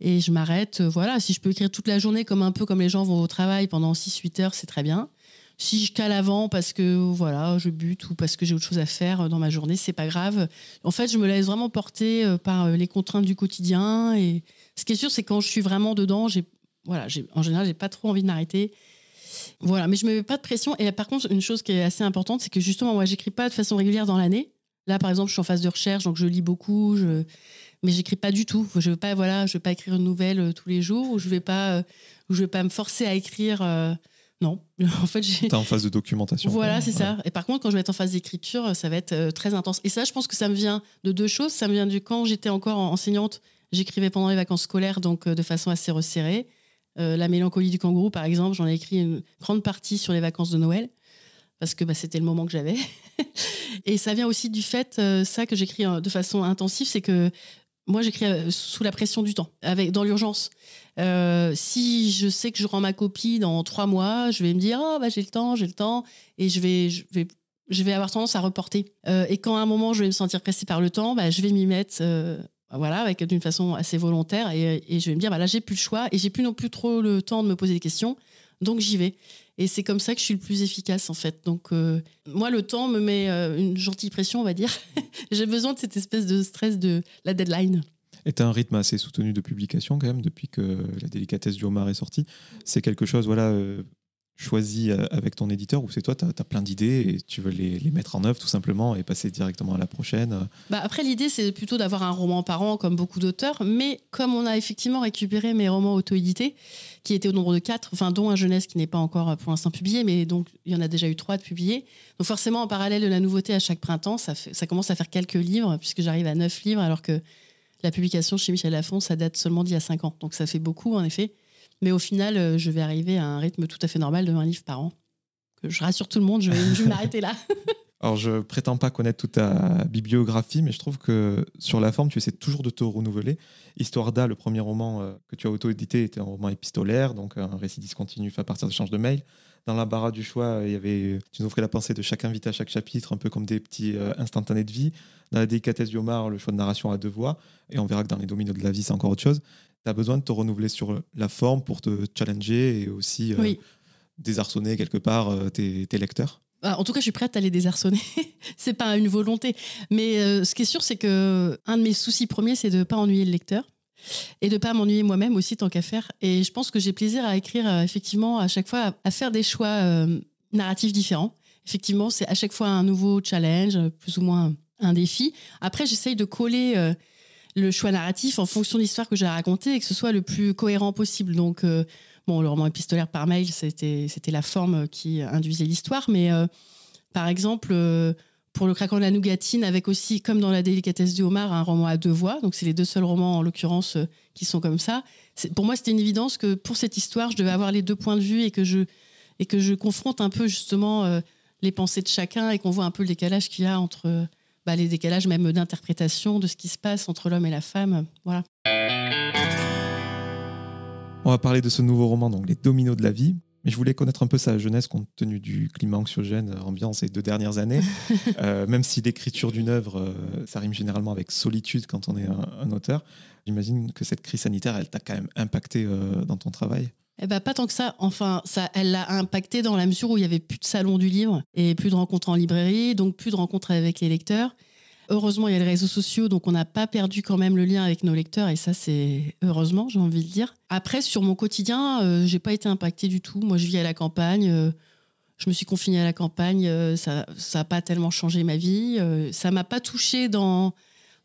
Et je m'arrête. Euh, voilà, si je peux écrire toute la journée comme un peu comme les gens vont au travail pendant 6-8 heures, c'est très bien. Si je cale avant parce que voilà, je bute ou parce que j'ai autre chose à faire dans ma journée, c'est pas grave. En fait, je me laisse vraiment porter euh, par les contraintes du quotidien. Et ce qui est sûr, c'est quand je suis vraiment dedans, j'ai voilà, en général, j'ai pas trop envie de m'arrêter. Voilà, mais je me mets pas de pression. Et par contre, une chose qui est assez importante, c'est que justement, moi, j'écris pas de façon régulière dans l'année. Là, par exemple, je suis en phase de recherche, donc je lis beaucoup, je... mais j'écris pas du tout. Je veux pas, voilà, je veux pas écrire une nouvelle euh, tous les jours, ou je vais pas, euh, je vais pas me forcer à écrire. Euh, non, en fait, j'ai. T'es en phase de documentation. Voilà, c'est ça. Et par contre, quand je vais être en phase d'écriture, ça va être très intense. Et ça, je pense que ça me vient de deux choses. Ça me vient du quand j'étais encore enseignante, j'écrivais pendant les vacances scolaires, donc de façon assez resserrée. la mélancolie du kangourou, par exemple, j'en ai écrit une grande partie sur les vacances de Noël parce que bah, c'était le moment que j'avais. et ça vient aussi du fait, euh, ça que j'écris euh, de façon intensive, c'est que moi j'écris euh, sous la pression du temps, avec, dans l'urgence. si je sais que je rends ma copie dans trois mois, je vais me dire oh, bah, j'ai le temps, j'ai le temps, et je vais, je vais, je vais avoir tendance à reporter. et quand à un moment je vais me sentir pressée par le temps, bah, je vais m'y mettre. voilà, avec d'une façon assez volontaire, et, et, je vais me dire, bah là, j'ai plus le choix, et j'ai plus non plus trop le temps de me poser des questions, donc j'y vais. Et c'est comme ça que je suis le plus efficace, en fait. Donc, euh, moi, le temps me met euh, une gentille pression, on va dire. J'ai besoin de cette espèce de stress de la deadline. Et tu un rythme assez soutenu de publication, quand même, depuis que la délicatesse du homard est sortie. C'est quelque chose, voilà, euh, choisi euh, avec ton éditeur ou c'est toi, tu as, plein d'idées et tu veux les, mettre en œuvre tout simplement et passer directement à la prochaine euh bah Après, l'idée, c'est plutôt d'avoir un roman par an, comme beaucoup d'auteurs, mais comme on a effectivement récupéré mes romans auto-édités, qui étaient au nombre de quatre, enfin, dont un jeunesse qui n'est pas encore euh, pour l'instant publié, mais donc il y en a déjà eu trois de publiés. Donc forcément, en parallèle de la nouveauté à chaque printemps, ça, commence à faire quelques livres, puisque j'arrive à neuf livres, alors que la publication chez Michel Lafon, ça date seulement d'il y a cinq ans. Donc ça fait beaucoup, en effet. Mais au final, euh, je vais arriver à un rythme tout à fait normal de un livre par an. Je rassure tout le monde, je vais, m'arrêter là. Alors, je prétends pas connaître toute ta bibliographie, mais je trouve que sur la forme, tu essaies toujours de te renouveler. Histoire d'A, le premier roman euh, que tu as auto-édité, était un roman épistolaire, donc un récit discontinu fait à partir d'échanges de mails. Dans la barre du choix, il y avait, tu nous offrais la pensée de chaque invité à chaque chapitre, un peu comme des petits euh, instantanés de vie. Dans la délicatesse du homard, le choix de narration à deux voix. Et on verra que dans les dominos de la vie, c'est encore autre chose. Tu as besoin de te renouveler sur la forme pour te challenger et aussi euh, désarçonner quelque part tes lecteurs. Bah, en tout cas, je suis prête à les désarçonner. c'est pas une volonté. Mais euh, ce qui est sûr, c'est que un de mes soucis premiers, c'est de ne pas ennuyer le lecteur et de ne pas m'ennuyer moi-même aussi tant qu'à faire. Et je pense que j'ai plaisir à écrire euh, effectivement à chaque fois à, faire des choix euh, narratifs différents. Effectivement, c'est à chaque fois un nouveau challenge, plus ou moins un défi. Après, j'essaye de coller le choix narratif en fonction de l'histoire que j'ai à raconter et que ce soit le plus cohérent possible. Donc Bon, le roman épistolaire par mail, c'était la forme qui induisait l'histoire, mais euh, par exemple, euh, pour Le craquant de la nougatine, avec aussi, comme dans La délicatesse du homard, un roman à deux voix. Donc, c'est les deux seuls romans, en l'occurrence, euh, qui sont comme ça. Pour moi, c'était une évidence que pour cette histoire, je devais avoir les deux points de vue et que je, et que je confronte un peu, justement, les pensées de chacun et qu'on voit un peu le décalage qu'il y a entre. Bah, les décalages même d'interprétation de ce qui se passe entre l'homme et la femme. Voilà. On va parler de ce nouveau roman, donc Les Dominos de la vie. Mais je voulais connaître un peu sa jeunesse compte tenu du climat anxiogène ambiant ces deux dernières années. Euh, même si l'écriture d'une œuvre, euh, ça rime généralement avec solitude quand on est un, auteur, j'imagine que cette crise sanitaire, elle t'a quand même impacté euh, dans ton travail? Eh ben, pas tant que ça. Enfin, ça, elle l'a impacté dans la mesure où il y avait plus de salon du livre et plus de rencontres en librairie, donc plus de rencontres avec les lecteurs. Heureusement, il y a les réseaux sociaux, donc on n'a pas perdu quand même le lien avec nos lecteurs, et ça, c'est heureusement, j'ai envie de dire. Après, sur mon quotidien, euh, j'ai pas été impactée du tout. Moi, je vis à la campagne. Euh, je me suis confinée à la campagne. Euh, ça n'a pas tellement changé ma vie. ça m'a pas touchée dans,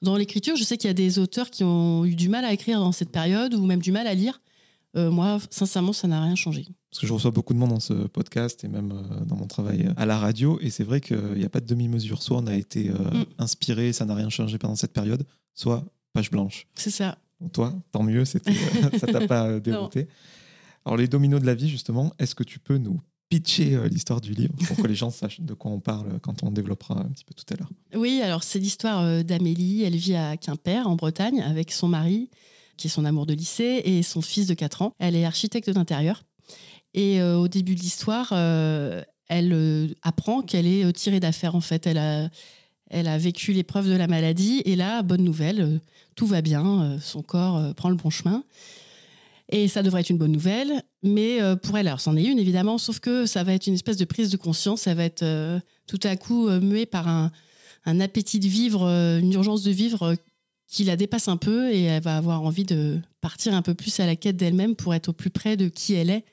dans l'écriture. Je sais qu'il y a des auteurs qui ont eu du mal à écrire dans cette période, ou même du mal à lire. moi, sincèrement, ça n'a rien changé. Parce que je reçois beaucoup de monde dans ce podcast et même euh, dans mon travail à la radio. Et c'est vrai qu'il n'y a pas de demi-mesure. Soit on a été euh, mm. inspiré, ça n'a rien changé pendant cette période, soit page blanche. C'est ça. toi, tant mieux, ça t'a pas euh, dérouté. Alors, les dominos de la vie, justement, est-ce que tu peux nous pitcher l'histoire du livre pour que les gens sachent de quoi on parle quand on développera un petit peu tout à l'heure? Oui, alors c'est l'histoire d'Amélie. Elle vit à Quimper, en Bretagne, avec son mari, qui est son amour de lycée, et son fils de 4 ans. Elle est architecte d'intérieur. Et euh, au début de l'histoire, euh, elle euh, apprend qu'elle est tirée d'affaire. En fait, elle a, elle a vécu l'épreuve de la maladie. Et là, bonne nouvelle, tout va bien. son corps prend le bon chemin. Et ça devrait être une bonne nouvelle. Mais pour elle, alors c'en est une évidemment, sauf que ça va être une espèce de prise de conscience. Ça va être tout à coup mué par un, un appétit de vivre, une urgence de vivre qui la dépasse un peu et elle va avoir envie de partir un peu plus à la quête d'elle-même pour être au plus près de qui elle est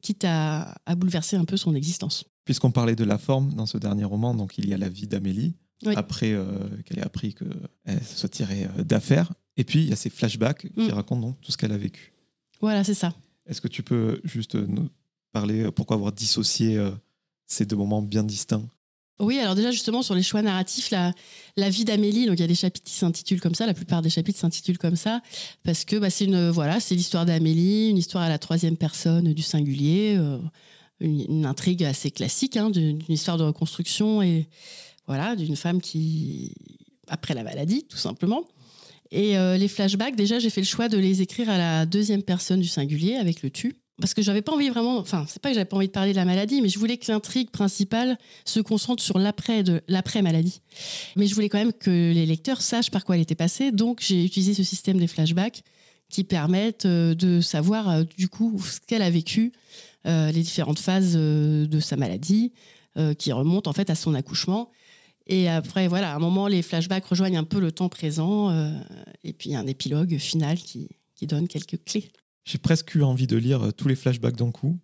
quitte à, bouleverser un peu son existence. Puisqu'on parlait de la forme dans ce dernier roman, donc il y a la vie d'Amélie, après euh, qu'elle ait appris qu'elle se soit tirée euh, d'affaires. Et puis il y a ces flashbacks qui mm. racontent donc tout ce qu'elle a vécu. Voilà, c'est ça. Est-ce que tu peux juste nous parler pourquoi avoir dissocié euh, ces deux moments bien distincts? Oui, alors déjà justement sur les choix narratifs, la, vie d'Amélie, donc il y a des chapitres qui s'intitulent comme ça, la plupart des chapitres s'intitulent comme ça, parce que bah, c'est une voilà, c'est l'histoire d'Amélie, une histoire à la troisième personne du singulier, euh, une, intrigue assez classique, hein, d'une histoire de reconstruction et voilà, d'une femme qui après la maladie, tout simplement. Et euh, les flashbacks, déjà, j'ai fait le choix de les écrire à la deuxième personne du singulier avec le tu parce que j'avais pas envie vraiment, enfin, c'est pas que j'avais pas envie de parler de la maladie, mais je voulais que l'intrigue principale se concentre sur l'après de l'après maladie. Mais je voulais quand même que les lecteurs sachent par quoi elle était passée, donc j'ai utilisé ce système des flashbacks qui permettent euh, de savoir euh, du coup ce qu'elle a vécu, euh, les différentes phases de sa maladie, qui remontent en fait à son accouchement. Et après, voilà, à un moment, les flashbacks rejoignent un peu le temps présent, et puis un épilogue final qui, qui donne quelques clés. J'ai presque eu envie de lire euh, tous les flashbacks d'un coup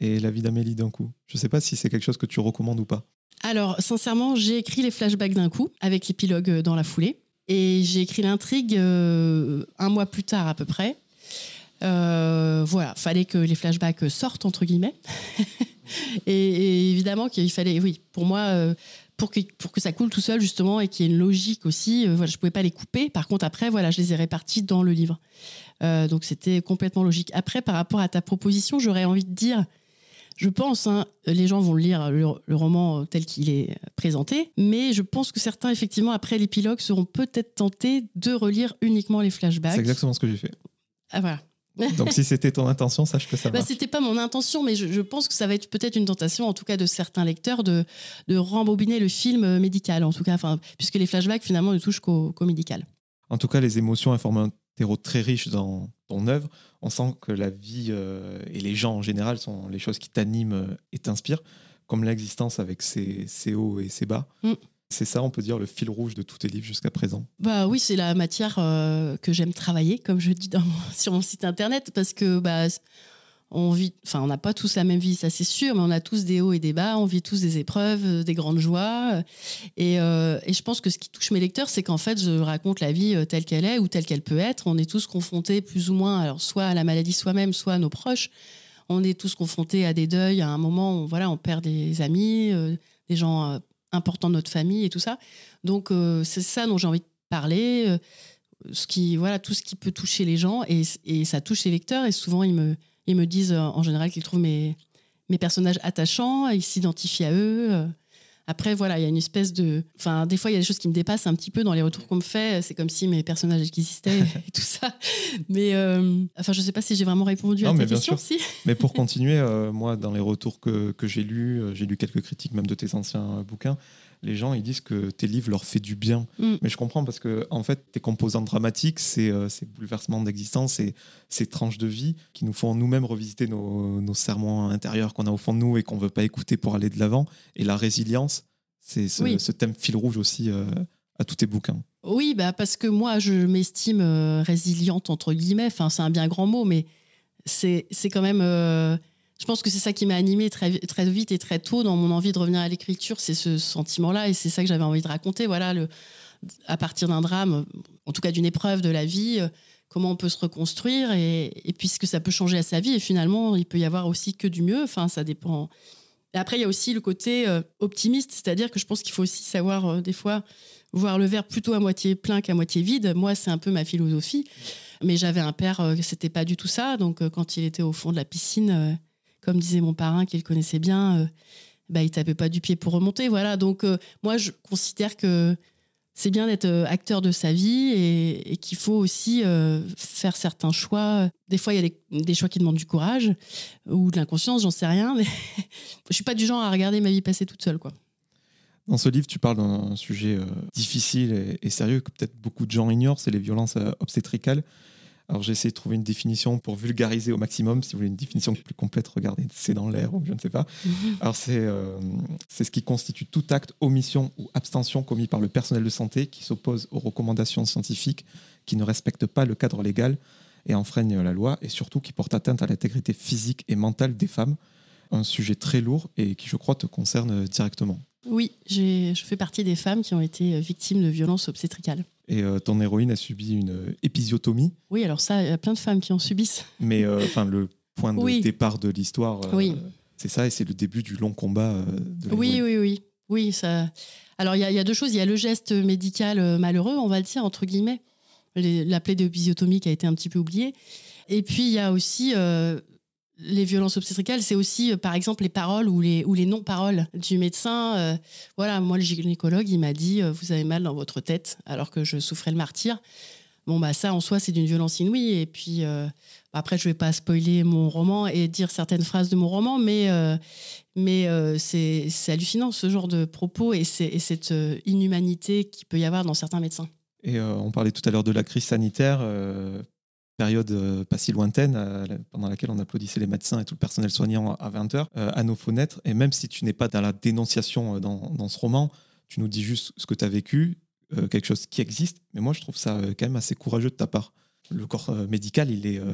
et la vie d'Amélie d'un coup. Je ne sais pas si c'est quelque chose que tu recommandes ou pas. Alors, sincèrement, j'ai écrit les flashbacks d'un coup, avec l'épilogue euh, dans la foulée. Et j'ai écrit l'intrigue euh, un mois plus tard à peu près. Euh, voilà, fallait que les flashbacks sortent, entre guillemets. et, évidemment qu'il fallait, oui, pour moi, pour, que, pour que ça coule tout seul, justement, et qu'il y ait une logique aussi, voilà, je ne pouvais pas les couper. Par contre, après, voilà, je les ai répartis dans le livre. Euh, donc c'était complètement logique. Après, par rapport à ta proposition, j'aurais envie de dire, Je pense, hein, les gens vont lire le, le roman tel qu'il est présenté, mais je pense que certains, effectivement, après l'épilogue, seront peut-être tentés de relire uniquement les flashbacks. C'est exactement ce que j'ai fait. Ah voilà. Donc si c'était ton intention, sache que ça va. Bah, c'était pas mon intention, mais je, je pense que ça va être peut-être une tentation, en tout cas de certains lecteurs, de, de rembobiner le film euh, médical, en tout cas, puisque les flashbacks finalement ne touchent qu'au médical. En tout cas, les émotions informent un terreau très riche dans ton œuvre. On sent que la vie euh, et les gens en général sont les choses qui t'animent euh, et t'inspirent, comme l'existence avec ses, ses hauts et ses bas. Mm. C'est ça, on peut dire, le fil rouge de tous tes livres jusqu'à présent. Bah oui, c'est la matière euh, que j'aime travailler, comme je dis sur mon site internet, parce que bah on vit, enfin on n'a pas tous la même vie, ça c'est sûr, mais on a tous des hauts et des bas, on vit tous des épreuves, euh, des grandes joies, et, euh, et je pense que ce qui touche mes lecteurs, c'est qu'en fait je raconte la vie telle qu'elle est ou telle qu'elle peut être. On est tous confrontés plus ou moins, alors soit à la maladie soi-même, soit à nos proches. On est tous confrontés à des deuils. À un moment, on, voilà, on perd des amis, des gens importants de notre famille et tout ça. Donc euh, c'est ça dont j'ai envie de parler. euh, ce qui, voilà, tout ce qui peut toucher les gens et, et ça touche les lecteurs. Et souvent, ils me, ils me disent euh, en général qu'ils trouvent mes, mes personnages attachants, ils s'identifient à eux. Après, voilà, il y a une espèce de. Enfin, des fois, il y a des choses qui me dépassent un petit peu dans les retours qu'on me fait. C'est comme si mes personnages existaient et tout ça. Mais, euh, enfin, je sais pas si j'ai vraiment répondu Non, à ta mais bien question. sûr. Si. Mais pour continuer, euh, moi, dans les retours que, que j'ai lus, euh, j'ai lu quelques critiques même de tes anciens euh, bouquins, les gens, ils disent que tes livres leur fait du bien. Mm. Mais je comprends parce que, en fait, tes composantes dramatiques, c'est euh, ces bouleversements d'existence, c'est ces tranches de vie qui nous font nous-mêmes revisiter nos, nos serments intérieurs qu'on a au fond de nous et qu'on veut pas écouter pour aller de l'avant. Et la résilience, c'est ce, Oui. ce thème fil rouge aussi euh, à tous tes bouquins. Oui, bah parce que moi, je m'estime euh, résiliente, entre guillemets. Enfin, c'est un bien grand mot, mais c'est c'est quand même. Je pense que c'est ça qui m'a animée très, très vite et très tôt dans mon envie de revenir à l'écriture. C'est ce sentiment-là et c'est ça que j'avais envie de raconter. Voilà, à partir d'un drame, en tout cas d'une épreuve de la vie, euh, comment on peut se reconstruire et, et puisque ça peut changer à sa vie. Et finalement, il peut y avoir aussi que du mieux. Enfin, ça dépend. Et après, il y a aussi le côté euh, optimiste, c'est-à-dire que je pense qu'il faut aussi savoir euh, des fois voir le verre plutôt à moitié plein qu'à moitié vide. Moi, c'est un peu ma philosophie. Mais j'avais un père, c'était pas du tout ça. Donc, quand il était au fond de la piscine, comme disait mon parrain, qu'il connaissait bien, euh, bah, il tapait pas du pied pour remonter. Voilà. Donc, euh, moi, je considère que c'est bien d'être euh, acteur de sa vie et, qu'il faut aussi euh, faire certains choix. Des fois, il y a des, choix qui demandent du courage ou de l'inconscience, j'en sais rien. Mais je suis pas du genre à regarder ma vie passer toute seule, quoi. Dans ce livre, tu parles d'un sujet difficile et, sérieux que peut-être beaucoup de gens ignorent, c'est les violences obstétricales. Alors j'ai essayé de trouver une définition pour vulgariser au maximum. Si vous voulez une définition plus complète, regardez, c'est dans l'air ou je ne sais pas. Alors c'est euh, ce qui constitue tout acte, omission ou abstention commis par le personnel de santé qui s'oppose aux recommandations scientifiques, qui ne respecte pas le cadre légal et enfreigne la loi, et surtout qui porte atteinte à l'intégrité physique et mentale des femmes. Un sujet très lourd et qui, je crois, te concerne directement. Oui, je fais partie des femmes qui ont été victimes de violences obstétricales. Et euh, ton héroïne a subi une euh, épisiotomie, Oui, alors ça, il y a plein de femmes qui en subissent. mais euh, enfin le point de Oui. départ de l'histoire, Oui. c'est ça, et c'est le début du long combat de Oui, oui, oui. Oui, ça. Alors, il y, a- il y a deux choses. Il y a le geste médical malheureux, on va le dire, entre guillemets. La plaie d'épisiotomie qui a été un petit peu oubliée. Et puis, il y a aussi les violences obstétricales. C'est aussi, euh, par exemple, les paroles ou les, non-paroles du médecin. Euh, voilà, moi, le gynécologue, il m'a dit euh, Vous avez mal dans votre tête, alors que je souffrais le martyr. Bon, bah, ça, en soi, c'est d'une violence inouïe. Et puis, après, je vais pas spoiler mon roman et dire certaines phrases de mon roman, mais. c'est hallucinant ce genre de propos et, et cette inhumanité qu'il peut y avoir dans certains médecins. Et on parlait tout à l'heure de la crise sanitaire, période euh, pas si lointaine, euh, pendant laquelle on applaudissait les médecins et tout le personnel soignant à 20h, à nos fenêtres. Et même si tu n'es pas dans la dénonciation euh, dans, dans ce roman, tu nous dis juste ce que tu as vécu, euh, quelque chose qui existe. Mais moi, je trouve ça euh, quand même assez courageux de ta part. Le corps euh, médical, il est euh,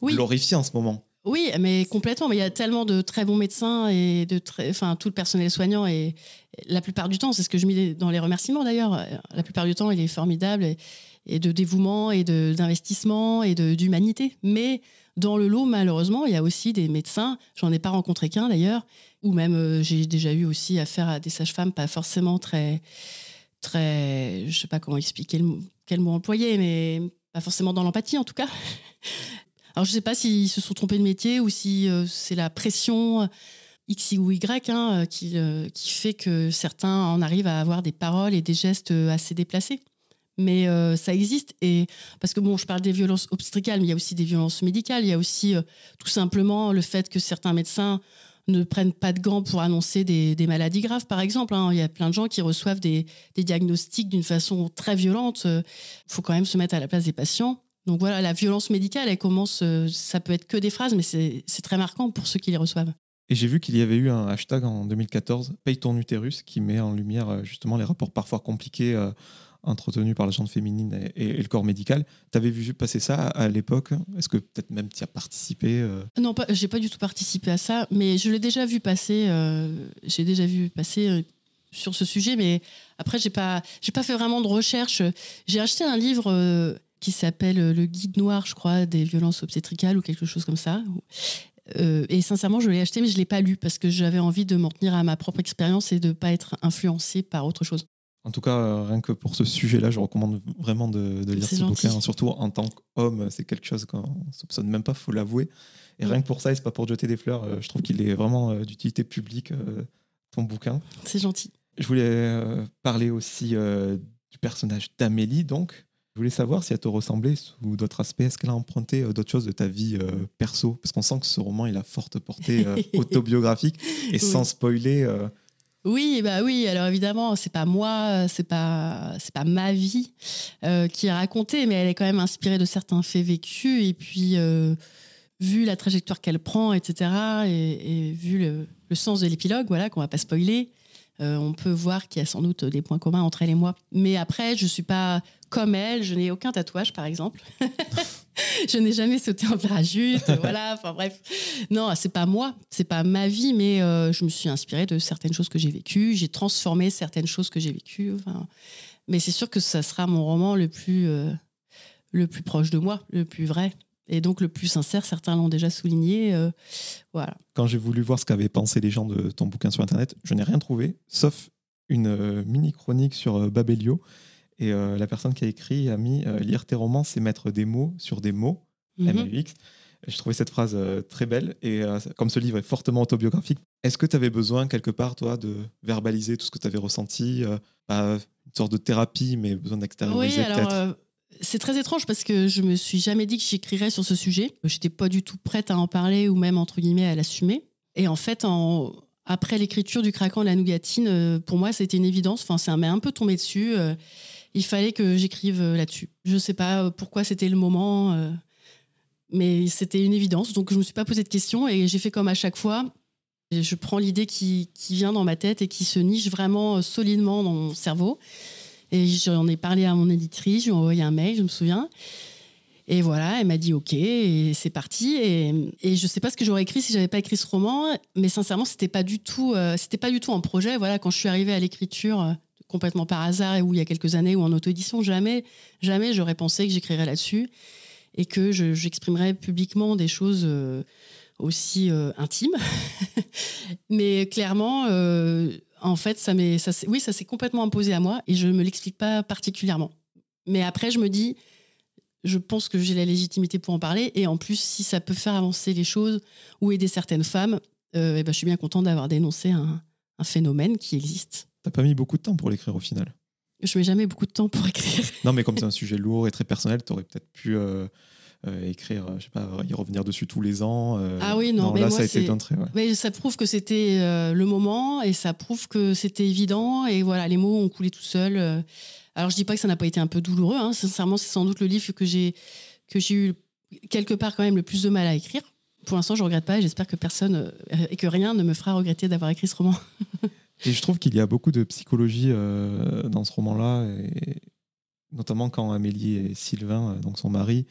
Oui. glorifié en ce moment. Oui, mais complètement. Mais il y a tellement de très bons médecins et de très, enfin tout le personnel soignant et la plupart du temps, c'est ce que je mets dans les remerciements d'ailleurs. La plupart du temps, il est formidable et, et de dévouement et d'investissement et d'humanité. Mais dans le lot, malheureusement, il y a aussi des médecins. J'en ai pas rencontré qu'un d'ailleurs, ou même euh, j'ai déjà eu aussi affaire à des sages-femmes pas forcément très très, je sais pas comment expliquer quel mot employer, mais pas forcément dans l'empathie en tout cas. Alors je sais pas s'ils se sont trompés de métier ou si c'est la pression X ou Y hein, qui, qui fait que certains en arrivent à avoir des paroles et des gestes assez déplacés mais euh, ça existe. Et parce que bon, je parle des violences obstétricales, mais il y a aussi des violences médicales. Il y a aussi euh, tout simplement le fait que certains médecins ne prennent pas de gants pour annoncer des, maladies graves, par exemple. Hein. Il y a plein de gens qui reçoivent des, diagnostics d'une façon très violente. Il faut quand même se mettre à la place des patients. Donc voilà, la violence médicale, elle commence, euh, ça peut être que des phrases, mais c'est très marquant pour ceux qui les reçoivent. Et j'ai vu qu'il y avait eu un hashtag en 2014, Paye ton utérus, qui met en lumière justement les rapports parfois compliqués entretenu par la gente féminine et, le corps médical. Tu avais vu passer ça à, l'époque? Est-ce que peut-être même tu as participé euh? Non, pas, j'ai pas du tout participé à ça, mais je l'ai déjà vu passer. Euh, j'ai déjà vu passer euh, sur ce sujet, mais après j'ai pas, j'ai pas fait vraiment de recherche. J'ai acheté un livre qui s'appelle Le Guide noir, je crois, des violences obstétricales ou quelque chose comme ça. et sincèrement, je l'ai acheté, mais je l'ai pas lu parce que j'avais envie de m'en tenir à ma propre expérience et de pas être influencée par autre chose. En tout cas, euh, rien que pour ce sujet-là, je recommande vraiment de, lire ce bouquin. Surtout en tant qu'homme, c'est quelque chose qu'on ne soupçonne même pas, faut l'avouer. Et rien que pour ça, et c'est pas pour jeter des fleurs, euh, je trouve qu'il est vraiment euh, d'utilité publique, ton bouquin. C'est gentil. Je voulais parler aussi du personnage d'Amélie, donc. Je voulais savoir si elle te ressemblait sous d'autres aspects. Est-ce qu'elle a emprunté d'autres choses de ta vie perso? Parce qu'on sent que ce roman, il a forte portée autobiographique. Et sans spoiler, oui, bah oui. Alors évidemment, c'est pas moi, c'est pas c'est pas ma vie euh, qui est racontée, mais elle est quand même inspirée de certains faits vécus et puis euh, vu la trajectoire qu'elle prend, etc. Et, vu le, sens de l'épilogue, voilà, qu'on va pas spoiler, euh, on peut voir qu'il y a sans doute des points communs entre elle et moi. Mais après, je suis pas comme elle, je n'ai aucun tatouage, par exemple. je n'ai jamais sauté en parachute, voilà. Enfin bref, non, c'est pas moi, c'est pas ma vie, mais euh, je me suis inspirée de certaines choses que j'ai vécues, j'ai transformé certaines choses que j'ai vécues. mais c'est sûr que ça sera mon roman le plus, euh, le plus proche de moi, le plus vrai. Et donc le plus sincère, certains l'ont déjà souligné. Euh, voilà. Quand j'ai voulu voir ce qu'avaient pensé les gens de ton bouquin sur Internet, je n'ai rien trouvé, sauf une mini chronique sur Babelio et euh, la personne qui a écrit a mis euh, Lire tes romans, c'est mettre des mots sur des mots, mm x Je trouvais cette phrase euh, très belle. Et comme ce livre est fortement autobiographique, est-ce que tu avais besoin, quelque part, toi, de verbaliser tout ce que tu avais ressenti Pas une sorte de thérapie, mais besoin d'extérioriser oui, alors, C'est très étrange parce que je me suis jamais dit que j'écrirais sur ce sujet. J'étais pas du tout prête à en parler ou même, entre guillemets, à l'assumer. Et en fait, en, après l'écriture du craquant de la nougatine, pour moi, c'était une évidence. Enfin, ça m'est un peu tombé dessus il fallait que j'écrive euh, là-dessus. Je ne sais pas euh, pourquoi c'était le moment, euh, mais c'était une évidence. Donc je ne me suis pas posé de questions et j'ai fait comme à chaque fois. Je prends l'idée qui, vient dans ma tête et qui se niche vraiment solidement dans mon cerveau. Et j'en ai parlé à mon éditrice, je lui ai envoyé un mail, je me souviens. Et voilà, elle m'a dit OK, c'est parti. Et, je sais pas ce que j'aurais écrit si j'avais pas écrit ce roman, mais sincèrement, c'était pas du tout, c'était pas du tout un projet. Voilà, quand je suis arrivée à l'écriture, complètement par hasard et où il y a quelques années ou en auto-édition, jamais, jamais j'aurais pensé que j'écrirais là-dessus et que j'exprimerais publiquement des choses euh, aussi euh, intimes. Mais clairement, euh, en fait, ça ça, oui, ça s'est complètement imposé à moi et je ne me l'explique pas particulièrement. Mais après, je me dis, je pense que j'ai la légitimité pour en parler et en plus, si ça peut faire avancer les choses ou aider certaines femmes, eh ben, je suis bien contente d'avoir dénoncé un phénomène qui existe T'as pas mis beaucoup de temps pour l'écrire au final Je mets jamais beaucoup de temps pour écrire. non, mais comme c'est un sujet lourd et très personnel, tu aurais peut-être pu euh, euh, écrire, je sais pas, y revenir dessus tous les ans. Euh. ah oui, non, mais là, moi, ça a été d'entrée. Mais ça prouve que c'était le moment et ça prouve que c'était évident et voilà, les mots ont coulé tout seuls. Alors, je dis pas que ça n'a pas été un peu douloureux. Hein. Sincèrement, c'est sans doute le livre que j'ai que j'ai eu quelque part quand même le plus de mal à écrire. Pour l'instant, je regrette pas et j'espère que personne et que rien ne me fera regretter d'avoir écrit ce roman. Et je trouve qu'il y a beaucoup de psychologie euh, dans ce roman-là, et notamment quand Amélie et Sylvain, euh, donc son mari,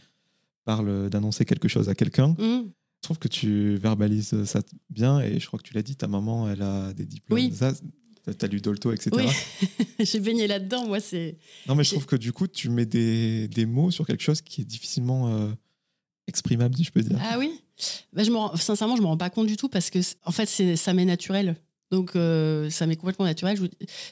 parlent d'annoncer quelque chose à quelqu'un. Mmh. Je trouve que tu verbalises ça bien, et je crois que tu l'as dit, ta maman, elle a des diplômes. Oui. Tu as lu Dolto, etc. Oui. J'ai baigné là-dedans, moi, c'est. Non, mais je trouve que du coup, tu mets des, des mots sur quelque chose qui est difficilement euh, exprimable, si je peux dire. Ah oui bah, je me Sincèrement, je ne me rends pas compte du tout parce que, en fait, ça m'est naturel Donc, euh, ça m'est complètement naturel. Je,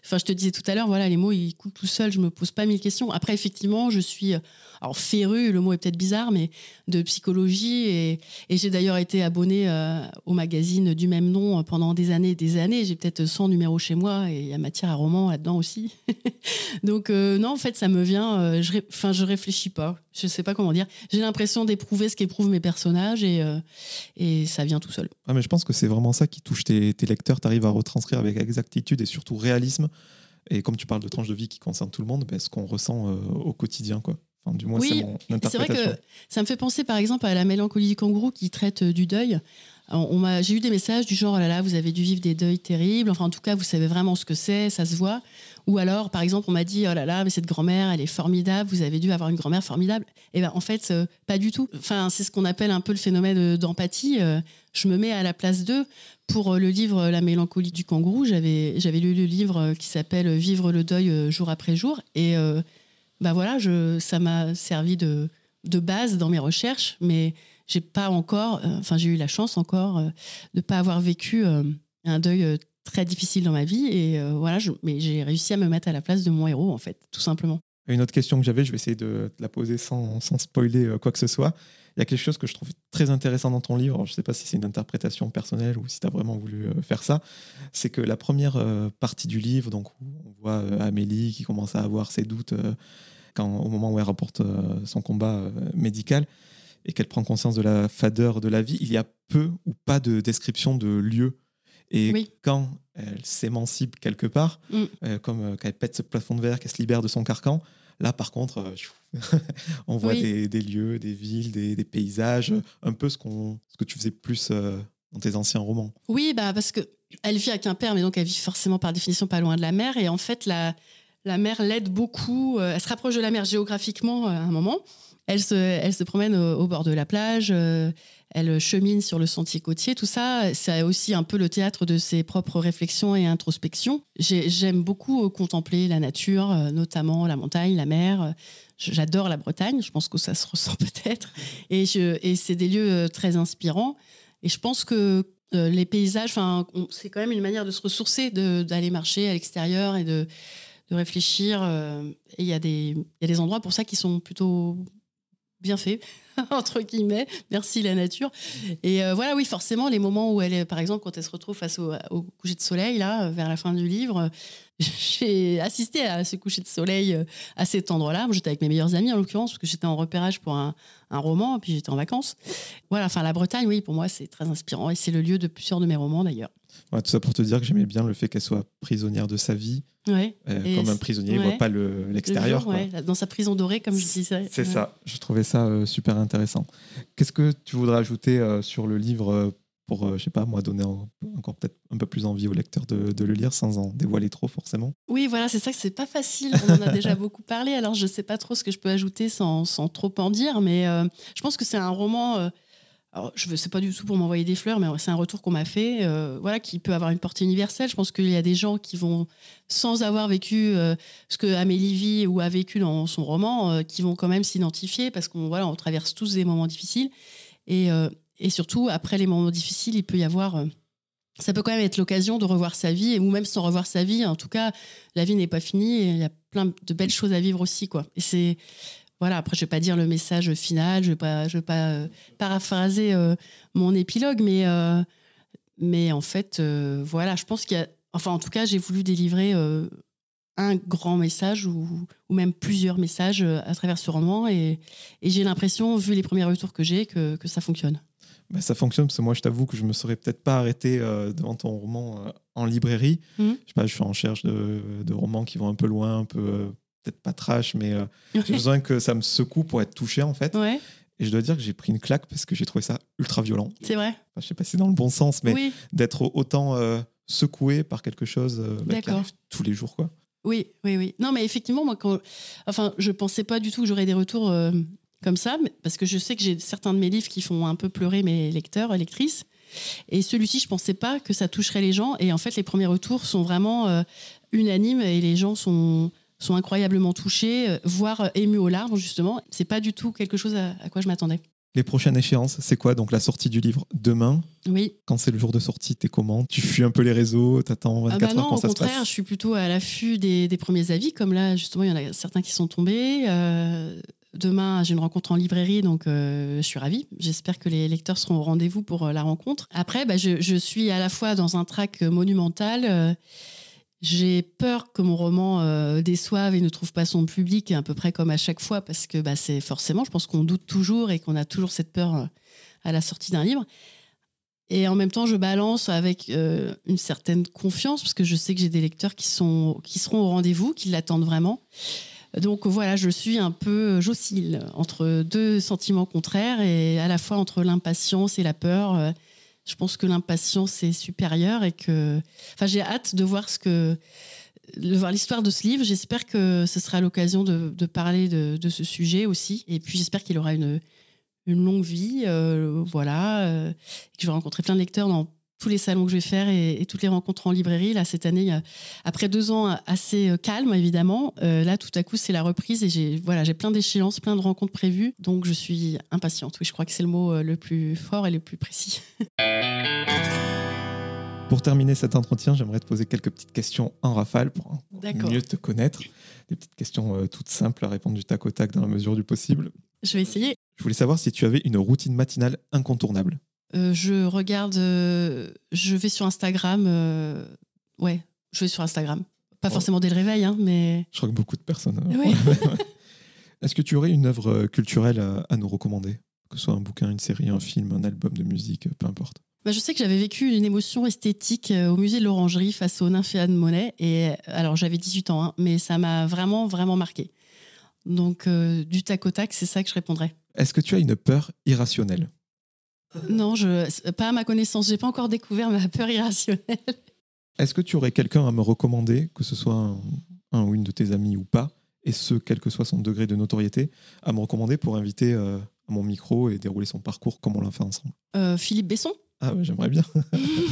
enfin, je te disais tout à l'heure, voilà, les mots, ils coulent tout seuls. Je me pose pas mille questions. Après, effectivement, je suis, euh, alors féru, le mot est peut-être bizarre, mais de psychologie. Et, j'ai d'ailleurs été abonnée euh, au magazine du même nom pendant des années et des années. J'ai peut-être 100 numéros chez moi et il y a matière à roman là-dedans aussi. Donc, non, en fait, ça me vient. je, enfin, je réfléchis pas. Je sais pas comment dire. J'ai l'impression d'éprouver ce qu'éprouvent mes personnages et, et ça vient tout seul. Ah, mais je pense que c'est vraiment ça qui touche tes, lecteurs. Tu arrives à retranscrire avec exactitude et surtout réalisme. Et comme tu parles de tranche de vie qui concerne tout le monde, ben, ce qu'on ressent euh, au quotidien. Quoi. Enfin, du moins, oui, c'est mon interprétation. C'est vrai que ça me fait penser par exemple à la mélancolie du kangourou qui traite euh, du deuil. On m'a, j'ai eu des messages du genre, oh là là, vous avez dû vivre des deuils terribles. Enfin, en tout cas, vous savez vraiment ce que c'est, ça se voit. Ou alors, par exemple, on m'a dit, oh là là, mais cette grand-mère, elle est formidable. Vous avez dû avoir une grand-mère formidable. Et eh ben, en fait, euh, pas du tout. Enfin, c'est ce qu'on appelle un peu le phénomène d'empathie. je me mets à la place d'eux. Pour euh, le livre La mélancolie du kangourou, j'avais, j'avais lu le livre euh, qui s'appelle Vivre le deuil euh, jour après jour. Et bah voilà, je, ça m'a servi de, de base dans mes recherches, mais j'ai pas encore, enfin j'ai eu la chance encore de ne pas avoir vécu un deuil très difficile dans ma vie. Et voilà, mais j'ai réussi à me mettre à la place de mon héros, en fait, tout simplement. Une autre question que j'avais, je vais essayer de la poser sans, sans spoiler quoi que ce soit. Il y a quelque chose que je trouve très intéressant dans ton livre, je ne sais pas si c'est une interprétation personnelle ou si tu as vraiment voulu euh, faire ça, c'est que la première euh, partie du livre, donc où on voit euh, Amélie qui commence à avoir ses doutes quand, au moment où elle rapporte son combat médical et qu'elle prend conscience de la fadeur de la vie, il y a peu ou pas de description de lieu. Et quand elle s'émancipe quelque part, mm. comme quand elle pète ce plafond de verre, qu'elle se libère de son carcan, Là, par contre, euh, on voit des, lieux, des villes, des, paysages, un peu ce, qu'on, ce que tu faisais plus euh, dans tes anciens romans. Oui, bah parce que elle vit à Quimper, mais donc elle vit forcément par définition pas loin de la mer. Et en fait, la, la mer l'aide beaucoup. Euh, elle se rapproche de la mer géographiquement à un moment. Elle se, elle se promène au, bord de la plage elle chemine sur le sentier côtier. Tout ça, c'est aussi un peu le théâtre de ses propres réflexions et introspections. J'aime beaucoup euh, contempler la nature, euh, notamment la montagne, la mer. J'adore la Bretagne, je pense que ça se ressent peut-être. Et, c'est des lieux euh, très inspirants. Et je pense que les paysages, c'est quand même une manière de se ressourcer, d'aller marcher à l'extérieur et de, réfléchir. et il y a des endroits pour ça qui sont plutôt bien fait, entre guillemets. Merci la nature. Et euh, voilà, oui, forcément, les moments où elle est, par exemple, quand elle se retrouve face au, coucher de soleil, là, vers la fin du livre, j'ai assisté à ce coucher de soleil euh, à cet endroit-là. J'étais avec mes meilleurs amis, en l'occurrence, parce que j'étais en repérage pour un, un roman, puis j'étais en vacances. Voilà, enfin, la Bretagne, oui, pour moi, c'est très inspirant. Et c'est le lieu de plusieurs de mes romans, d'ailleurs. tout ça pour te dire que j'aimais bien le fait qu'elle soit prisonnière de sa vie. Ouais. Euh, comme un prisonnier, il ne voit pas l'extérieur. dans sa prison dorée, comme je disais. C'est ça. Je trouvais ça euh, super intéressant. Qu'est-ce que tu voudrais ajouter euh, sur le livre pour, je sais pas, moi, donner encore peut-être un peu plus envie au lecteur de, de, le lire sans en dévoiler trop, forcément? Oui, voilà, c'est ça que c'est pas facile. On en a déjà beaucoup parlé, alors je sais pas trop ce que je peux ajouter sans, sans trop en dire, mais je pense que c'est un roman alors, je sais pas du tout pour m'envoyer des fleurs, mais c'est un retour qu'on m'a fait, euh, voilà, qui peut avoir une portée universelle. Je pense qu'il y a des gens qui vont, sans avoir vécu euh, ce que Amélie vit ou a vécu dans son roman, euh, qui vont quand même s'identifier parce qu'on voilà, on traverse tous des moments difficiles. Et, surtout, après les moments difficiles, il peut y avoir. ça peut quand même être l'occasion de revoir sa vie, ou même sans revoir sa vie. En tout cas, la vie n'est pas finie et il y a plein de belles choses à vivre aussi, quoi. Et c'est voilà, après, je vais pas dire le message final, je vais pas, je vais pas euh, paraphraser euh, mon épilogue, mais, euh, mais en fait, voilà, je pense qu'il y a, enfin, en tout cas, j'ai voulu délivrer un grand message ou, ou, même plusieurs messages à travers ce roman, et, et j'ai l'impression, vu les premiers retours que j'ai, que, que ça fonctionne. Ben, ça fonctionne parce que moi, je t'avoue que je me serais peut-être pas arrêté devant ton roman en librairie. Mmh. Je sais pas, je suis en recherche de, de, romans qui vont un peu loin, un peu peut-être pas trash, mais euh, j'ai besoin que ça me secoue pour être touché en fait. Et je dois dire que j'ai pris une claque parce que j'ai trouvé ça ultra violent. C'est vrai. Enfin, je sais pas si c'est dans le bon sens, mais d'être autant euh, secoué par quelque chose euh, bah, qui arrive tous les jours, quoi. Oui, oui, oui. Non, mais effectivement, moi, quand, enfin, je pensais pas du tout que j'aurais des retours comme ça, parce que je sais que j'ai certains de mes livres qui font un peu pleurer mes lecteurs, lectrices. Et celui-ci, je pensais pas que ça toucherait les gens. Et en fait, les premiers retours sont vraiment unanimes et les gens sont sont incroyablement touchés, euh, voire euh, émus aux larmes, justement. C'est pas du tout quelque chose à, quoi je m'attendais. Les prochaines échéances, c'est quoi Donc la sortie du livre demain? Oui. Quand c'est le jour de sortie, t'es comment? Tu fuis un peu les réseaux, t'attends 24 ah bah heures non, quand au ça se contraire, passe? je suis plutôt à l'affût des, des premiers avis. Comme là, justement, il y en a certains qui sont tombés. Euh, demain, j'ai une rencontre en librairie, donc euh, je suis ravie. J'espère que les lecteurs seront au rendez-vous pour euh, la rencontre. Après, bah, je, je, suis à la fois dans un track monumental. J'ai peur que mon roman euh, déçoive et ne trouve pas son public, à peu près comme à chaque fois, parce que bah, c'est forcément, je pense qu'on doute toujours et qu'on a toujours cette peur euh, à la sortie d'un livre. Et en même temps, je balance avec euh, une certaine confiance, parce que je sais que j'ai des lecteurs qui, sont, qui seront au rendez-vous, qui l'attendent vraiment. Donc voilà, je suis un peu, j'oscille entre deux sentiments contraires et à la fois entre l'impatience et la peur je pense que l'impatience est supérieure et que, enfin, j'ai hâte de voir ce que, de voir l'histoire de ce livre. J'espère que ce sera l'occasion de, parler de, de, ce sujet aussi. Et puis j'espère qu'il aura une, une longue vie, euh, voilà, euh, que je vais rencontrer plein de lecteurs dans tous les salons que je vais faire et, et, toutes les rencontres en librairie. Là, cette année, après deux ans assez euh, calmes, évidemment, euh, là, tout à coup, c'est la reprise et j'ai voilà, j'ai plein d'échéances, plein de rencontres prévues. Donc, je suis impatiente. Oui, je crois que c'est le mot euh, le plus fort et le plus précis. Pour terminer cet entretien, j'aimerais te poser quelques petites questions en rafale pour mieux te connaître. Des petites questions toutes simples à répondre du tac au tac dans la mesure du possible. Je vais essayer. Je voulais savoir si tu avais une routine matinale incontournable. Euh, je regarde, euh, je vais sur Instagram. Euh, ouais, je vais sur Instagram. Pas oh. forcément dès le réveil, hein, mais. Je crois que beaucoup de personnes. Oui. Est-ce que tu aurais une œuvre culturelle à, à, nous recommander? Que ce soit un bouquin, une série, un film, un album de musique, peu importe. Bah, je sais que j'avais vécu une émotion esthétique au musée de l'Orangerie face au Nymphéa de Monet. Et alors, j'avais 18 ans, hein, mais ça m'a vraiment, vraiment marqué. Donc, du tac au tac, c'est ça que je répondrais. Est-ce que tu as une peur irrationnelle? Non, je, pas à ma connaissance. J'ai pas encore découvert ma peur irrationnelle. Est-ce que tu aurais quelqu'un à me recommander, que ce soit un, un, ou une de tes amis ou pas, et ce, quel que soit son degré de notoriété, à me recommander pour inviter euh, à mon micro et dérouler son parcours comme on l'a fait ensemble? Euh, Philippe Besson Ah ouais, j'aimerais bien.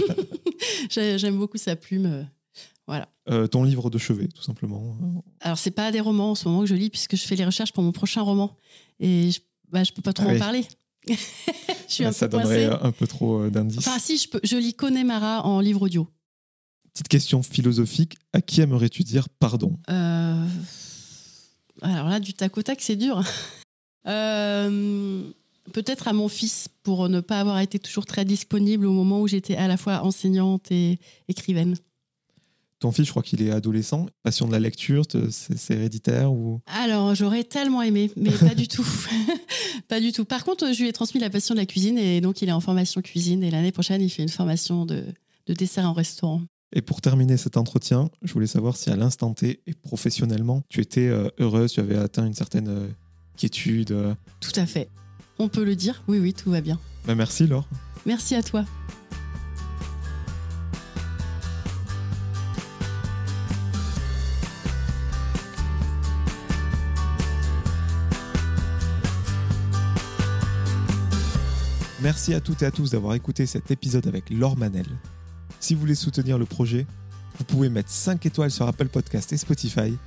J'aime beaucoup sa plume. Euh, voilà. Euh, ton livre de chevet, tout simplement. Alors, c'est pas des romans en ce moment que je lis, puisque je fais les recherches pour mon prochain roman. Et je, bah, je peux pas trop ah en oui. parler. Je suis un ça peu donnerait coincée. un peu trop euh, d'indices. Enfin, si, je, peux, je lis Connemara en livre audio. Petite question philosophique, à qui aimerais-tu dire pardon? Euh... Alors là, du tac au tac, c'est dur. euh... Peut-être à mon fils pour ne pas avoir été toujours très disponible au moment où j'étais à la fois enseignante et écrivaine. Ton fils, je crois qu'il est adolescent. Passion de la lecture, c'est héréditaire ou? Alors, j'aurais tellement aimé, mais pas du tout. pas du tout. Par contre, je lui ai transmis la passion de la cuisine et donc il est en formation cuisine. Et l'année prochaine, il fait une formation de, de dessert en restaurant. Et pour terminer cet entretien, je voulais savoir si à l'instant T et professionnellement, tu étais euh, heureuse, tu avais atteint une certaine euh, quiétude. Euh... Tout à fait. On peut le dire. Oui, oui, tout va bien. Bah, merci, Laure. Merci à toi. Merci à toutes et à tous d'avoir écouté cet épisode avec Laure Manel. Si vous voulez soutenir le projet, vous pouvez mettre 5 étoiles sur Apple Podcast et Spotify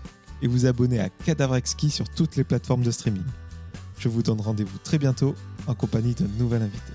et vous abonner à Cadavre Exquis sur toutes les plateformes de streaming. Je vous donne rendez-vous très bientôt en compagnie d'un nouvel invité.